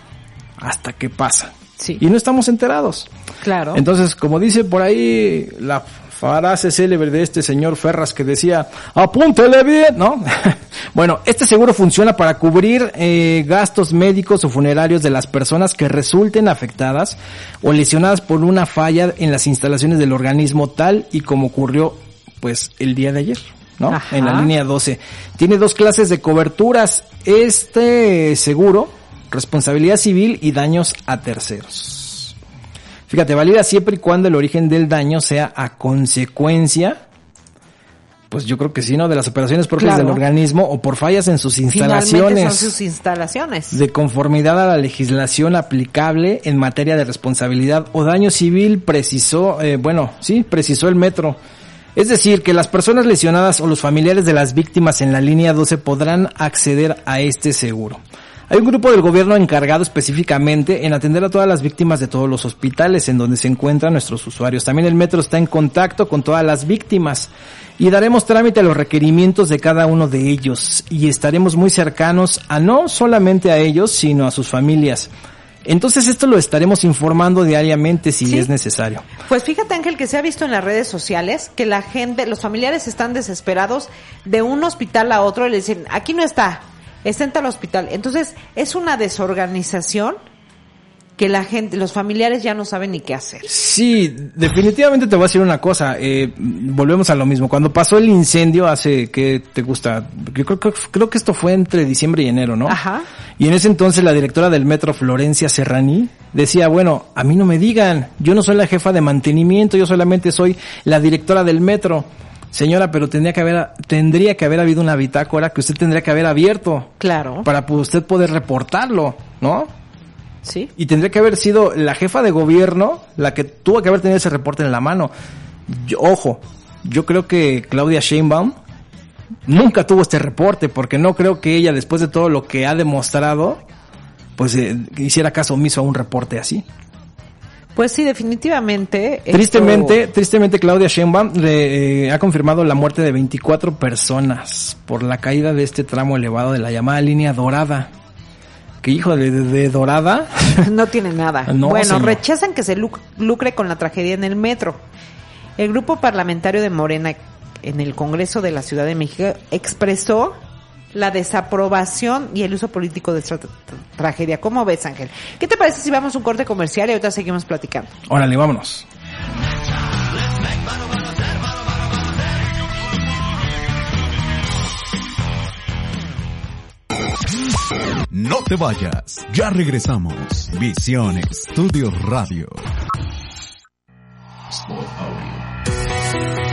hasta que pasa. Y no estamos enterados. Claro. Entonces, como dice por ahí la frase célebre de este señor Ferras que decía, apúntele bien, ¿no? bueno, este seguro funciona para cubrir eh, gastos médicos o funerarios de las personas que resulten afectadas o lesionadas por una falla en las instalaciones del organismo tal y como ocurrió pues el día de ayer. ¿no? Ajá. En la línea 12. Tiene dos clases de coberturas. Este seguro, responsabilidad civil y daños a terceros. Fíjate, valida siempre y cuando el origen del daño sea a consecuencia, pues yo creo que sí, ¿no? De las operaciones propias Claro. del organismo o por fallas en sus instalaciones. son sus instalaciones. De conformidad a la legislación aplicable en materia de responsabilidad o daño civil, precisó, eh, bueno, sí, precisó el metro. Es decir, que las personas lesionadas o los familiares de las víctimas en la línea 12 podrán acceder a este seguro. Hay un grupo del gobierno encargado específicamente en atender a todas las víctimas de todos los hospitales en donde se encuentran nuestros usuarios. También el metro está en contacto con todas las víctimas y daremos trámite a los requerimientos de cada uno de ellos y estaremos muy cercanos a no solamente a ellos, sino a sus familias. Entonces esto lo estaremos informando diariamente si es necesario. Pues fíjate Ángel que se ha visto en las redes sociales que la gente, los familiares están desesperados de un hospital a otro y le dicen, aquí no está, está en tal hospital. Entonces es una desorganización que la gente, los familiares ya no saben ni qué hacer. Sí, definitivamente te voy a decir una cosa. Eh, volvemos a lo mismo. Cuando pasó el incendio hace, ¿qué te gusta? Yo creo, creo, creo que esto fue entre diciembre y enero, ¿no? Ajá. Y en ese entonces la directora del metro, Florencia Serrani, decía, bueno, a mí no me digan, yo no soy la jefa de mantenimiento, yo solamente soy la directora del metro. Señora, pero tendría que haber, tendría que haber habido una bitácora que usted tendría que haber abierto. Claro. Para usted poder reportarlo, ¿no? Sí. Y tendría que haber sido la jefa de gobierno la que tuvo que haber tenido ese reporte en la mano. Yo- ojo, yo creo que Claudia Sheinbaum nunca tuvo este reporte porque no creo que ella, después de todo lo que ha demostrado, pues eh, hiciera caso omiso a un reporte así. Pues sí, definitivamente. esto- Tristemente, tristemente Claudia Sheinbaum le, eh, ha confirmado la muerte de 24 personas por la caída de este tramo elevado de la llamada línea dorada. Que hijo de, de- de dorada. No tiene nada. No, bueno, señor. rechazan que se luc- lucre con la tragedia en el metro. El grupo parlamentario de Morena en el Congreso de la Ciudad de México expresó la desaprobación y el uso político de esta tra- tra- tragedia. ¿Cómo ves, Ángel? ¿Qué te parece si vamos a un corte comercial y ahorita seguimos platicando? Órale, vámonos. No te vayas, ya regresamos. Visión Estudios Radio.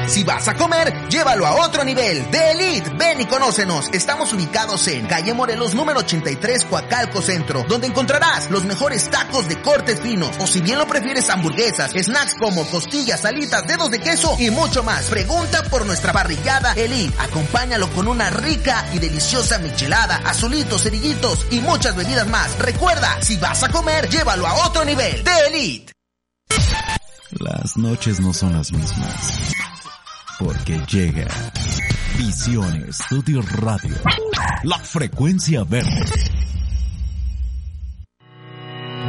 Si vas a comer, llévalo a otro nivel. De Elite, ven y conócenos. Estamos ubicados en calle Morelos número 83, Coacalco Centro, donde encontrarás los mejores tacos de cortes finos. O si bien lo prefieres, hamburguesas, snacks como costillas, alitas, dedos de queso y mucho más. Pregunta por nuestra parrillada Elite. Acompáñalo con una rica y deliciosa michelada, azulitos, cerillitos y muchas bebidas más. Recuerda, si vas a comer, llévalo a otro nivel. De Elite. Las noches no son las mismas. Porque llega Visión Estudios Radio. La frecuencia verde.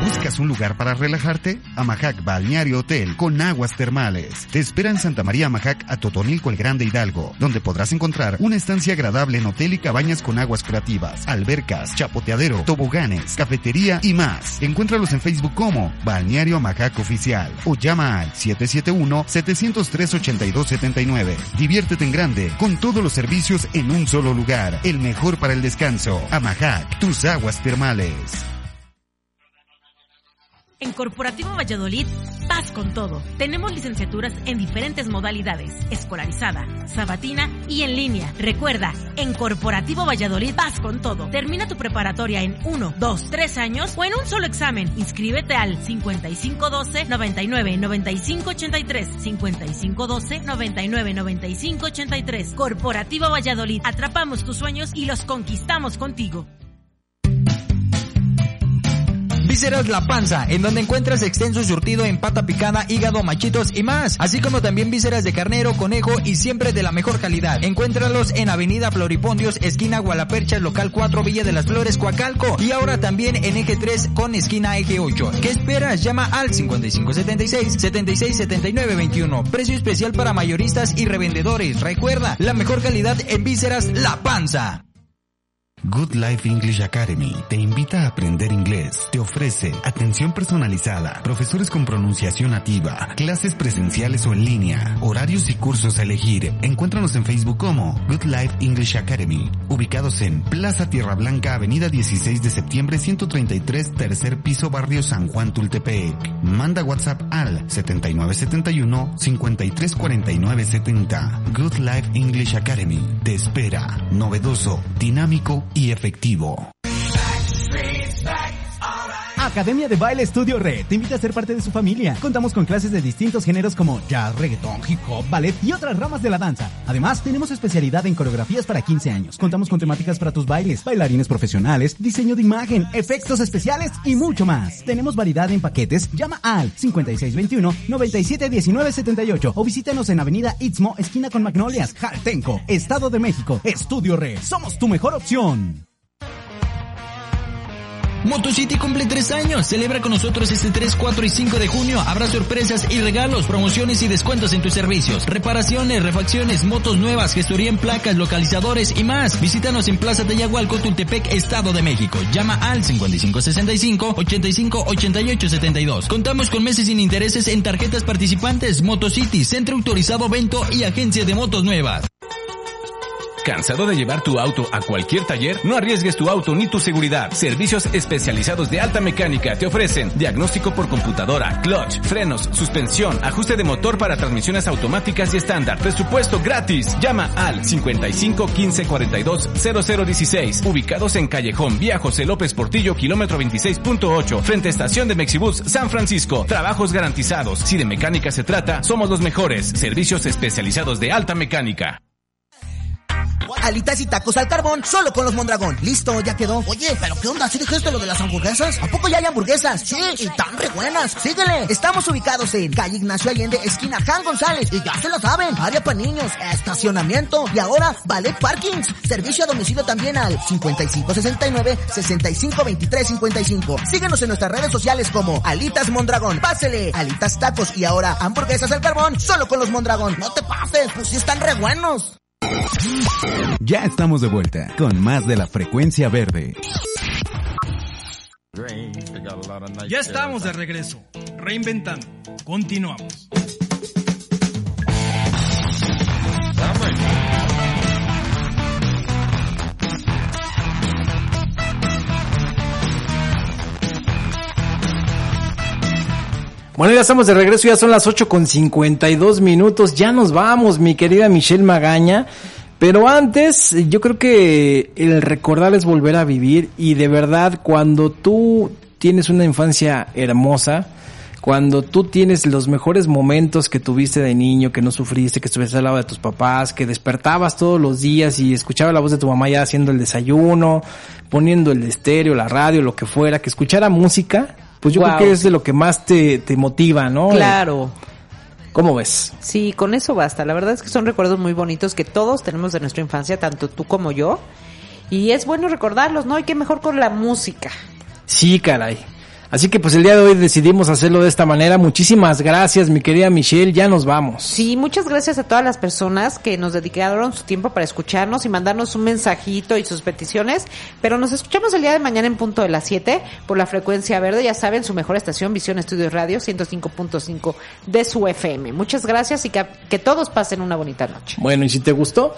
¿Buscas un lugar para relajarte? Amajac Balneario Hotel con aguas termales. Te espera en Santa María Amajac a Totonilco el Grande Hidalgo, donde podrás encontrar una estancia agradable en hotel y cabañas con aguas curativas, albercas, chapoteadero, toboganes, cafetería y más. Encuéntralos en Facebook como Balneario Amajac Oficial o llama al 771-703-8279. Diviértete en grande con todos los servicios en un solo lugar. El mejor para el descanso. Amajac, tus aguas termales. En Corporativo Valladolid, paz con todo. Tenemos licenciaturas en diferentes modalidades, escolarizada, sabatina y en línea. Recuerda, en Corporativo Valladolid, paz con todo. Termina tu preparatoria en 1, 2, 3 años o en un solo examen. Inscríbete al 5512 99 95 83 5512 99 95 83. Corporativo Valladolid, atrapamos tus sueños y los conquistamos contigo. Vísceras La Panza, en donde encuentras extenso surtido en pata picada, hígado, machitos y más, así como también vísceras de carnero, conejo y siempre de la mejor calidad. Encuéntralos en Avenida Floripondios, esquina Gualapercha, local 4, Villa de las Flores, Coacalco, y ahora también en eje 3 con esquina eje 8. ¿Qué esperas? Llama al 5576 7679 21. Precio especial para mayoristas y revendedores. Recuerda, la mejor calidad en vísceras La Panza. Good Life English Academy te invita a aprender inglés. Te ofrece atención personalizada, profesores con pronunciación nativa, clases presenciales o en línea, horarios y cursos a elegir. Encuéntranos en Facebook como Good Life English Academy, ubicados en Plaza Tierra Blanca, Avenida 16 de septiembre 133, tercer piso, barrio San Juan Tultepec. Manda WhatsApp al 7971 534970. Good Life English Academy te espera. Novedoso, dinámico y efectivo. Academia de Baile Estudio Red te invita a ser parte de su familia. Contamos con clases de distintos géneros como jazz, reggaetón, hip hop, ballet y otras ramas de la danza. Además, tenemos especialidad en coreografías para 15 años. Contamos con temáticas para tus bailes, bailarines profesionales, diseño de imagen, efectos especiales y mucho más. Tenemos variedad en paquetes. Llama al 5621-971978 o visítanos en Avenida Istmo, esquina con Magnolias, Jaltenco, Estado de México. Estudio Red, somos tu mejor opción. MotoCity cumple tres años. Celebra con nosotros este 3, 4 y 5 de junio. Habrá sorpresas y regalos, promociones y descuentos en tus servicios. Reparaciones, refacciones, motos nuevas, gestoría en placas, localizadores y más. Visítanos en Plaza Teyahualco, Tultepec, Estado de México. Llama al 5565 85 88 72. Contamos con meses sin intereses en tarjetas participantes. MotoCity, centro autorizado Vento y agencia de motos nuevas. ¿Cansado de llevar tu auto a cualquier taller? No arriesgues tu auto ni tu seguridad. Servicios especializados de alta mecánica te ofrecen diagnóstico por computadora, clutch, frenos, suspensión, ajuste de motor para transmisiones automáticas y estándar. Presupuesto gratis. Llama al 55 15 42 0016. Ubicados en Callejón Vía José López Portillo, kilómetro 26.8, frente a estación de Mexibus San Francisco. Trabajos garantizados. Si de mecánica se trata, somos los mejores. Servicios especializados de alta mecánica. Alitas y tacos al carbón, solo con los Mondragón. Listo, ya quedó. Oye, pero ¿qué onda? ¿Sí dijiste lo de las hamburguesas? ¿A poco ya hay hamburguesas? Sí, y tan re buenas. Síguele. Estamos ubicados en calle Ignacio Allende, esquina Can González. Y ya se lo saben. Área para niños, estacionamiento y ahora ballet parkings. Servicio a domicilio también al 5569-652355. Síguenos en nuestras redes sociales como Alitas Mondragón. Pásele. Alitas tacos y ahora hamburguesas al carbón, solo con los Mondragón. No te pases, pues sí están re buenos. Ya estamos de vuelta con más de la frecuencia verde. Ya estamos de regreso, reinventando. Continuamos. Bueno, ya estamos de regreso, ya son las 8 con 52 minutos, ya nos vamos, mi querida Michelle Magaña. Pero antes, yo creo que el recordar es volver a vivir y de verdad cuando tú tienes una infancia hermosa, cuando tú tienes los mejores momentos que tuviste de niño, que no sufriste, que estuviste al lado de tus papás, que despertabas todos los días y escuchaba la voz de tu mamá ya haciendo el desayuno, poniendo el estéreo, la radio, lo que fuera, que escuchara música, pues yo Wow. creo que es de lo que más te, te motiva, ¿no? Claro. ¿Cómo ves? Sí, con eso basta. La verdad es que son recuerdos muy bonitos que todos tenemos de nuestra infancia, tanto tú como yo. Y es bueno recordarlos, ¿no? Y qué mejor con la música. Sí, caray. Así que pues el día de hoy decidimos hacerlo de esta manera. Muchísimas gracias, mi querida Michelle. Ya nos vamos. Sí, muchas gracias a todas las personas que nos dedicaron su tiempo para escucharnos y mandarnos un mensajito y sus peticiones. Pero nos escuchamos el día de mañana en punto de las 7 por la frecuencia verde. Ya saben, su mejor estación, Visión Estudios Radio 105.5 de su FM. Muchas gracias y que, que todos pasen una bonita noche. Bueno, ¿y si te gustó?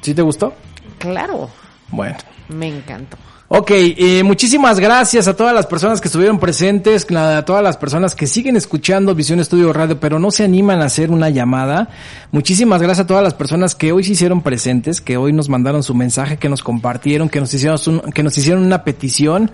¿Sí te gustó? Claro, Bueno. me encantó. Ok, eh, muchísimas gracias a todas las personas que estuvieron presentes, a todas las personas que siguen escuchando Visión Estudio Radio, pero no se animan a hacer una llamada. Muchísimas gracias a todas las personas que hoy se hicieron presentes, que hoy nos mandaron su mensaje, que nos compartieron, que nos hicieron, que nos hicieron una petición.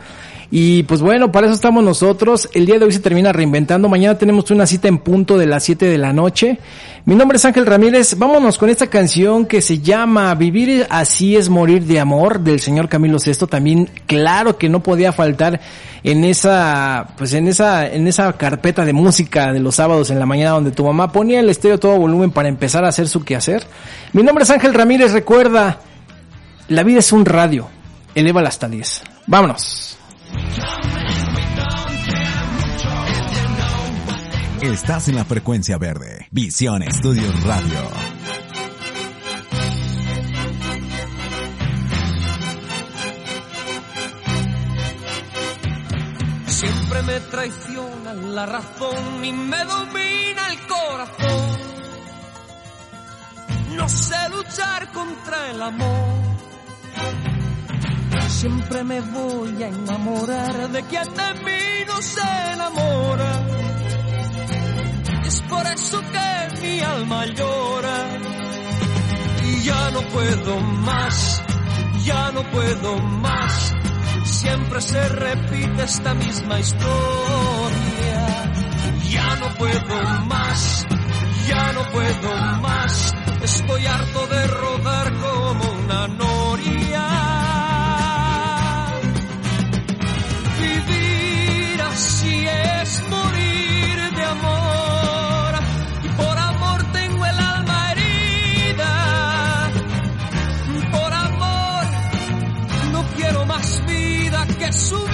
Y pues bueno, para eso estamos nosotros. El día de hoy se termina reinventando. Mañana tenemos una cita en punto de las 7 de la noche. Mi nombre es Ángel Ramírez. Vámonos con esta canción que se llama Vivir así es morir de amor del señor Camilo Sesto. También claro que no podía faltar en esa, pues en esa, en esa carpeta de música de los sábados en la mañana donde tu mamá ponía el estéreo todo volumen para empezar a hacer su quehacer. Mi nombre es Ángel Ramírez. Recuerda, la vida es un radio. Elévala hasta 10. Vámonos. Estás en la frecuencia verde. Visión Estudios Radio. Siempre me traiciona la razón y me domina el corazón. No sé luchar contra el amor. Siempre me voy a enamorar de quien de mí no se enamora. Es por eso que mi alma llora. Y ya no puedo más, ya no puedo más. Siempre se repite esta misma historia. Ya no puedo más, ya no puedo más. Estoy harto de rodar como una noria. Así es morir de amor. Y por amor tengo el alma herida. Por amor no quiero más vida que su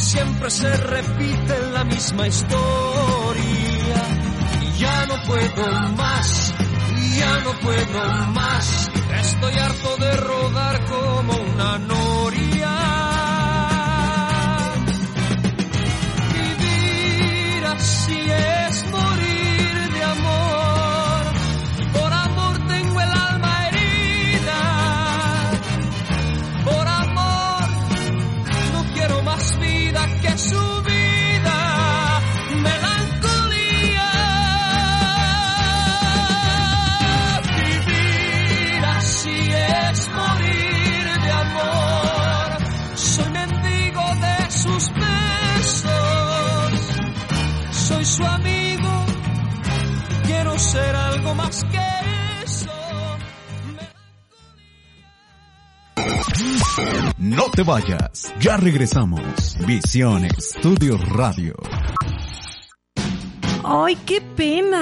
Siempre se repite la misma historia. Ya no puedo más, ya no puedo más. Estoy harto de rodar como una noria. Vivir así es morir más que eso. No te vayas, ya regresamos. Visión Estudios Radio. ¡Ay, qué pena!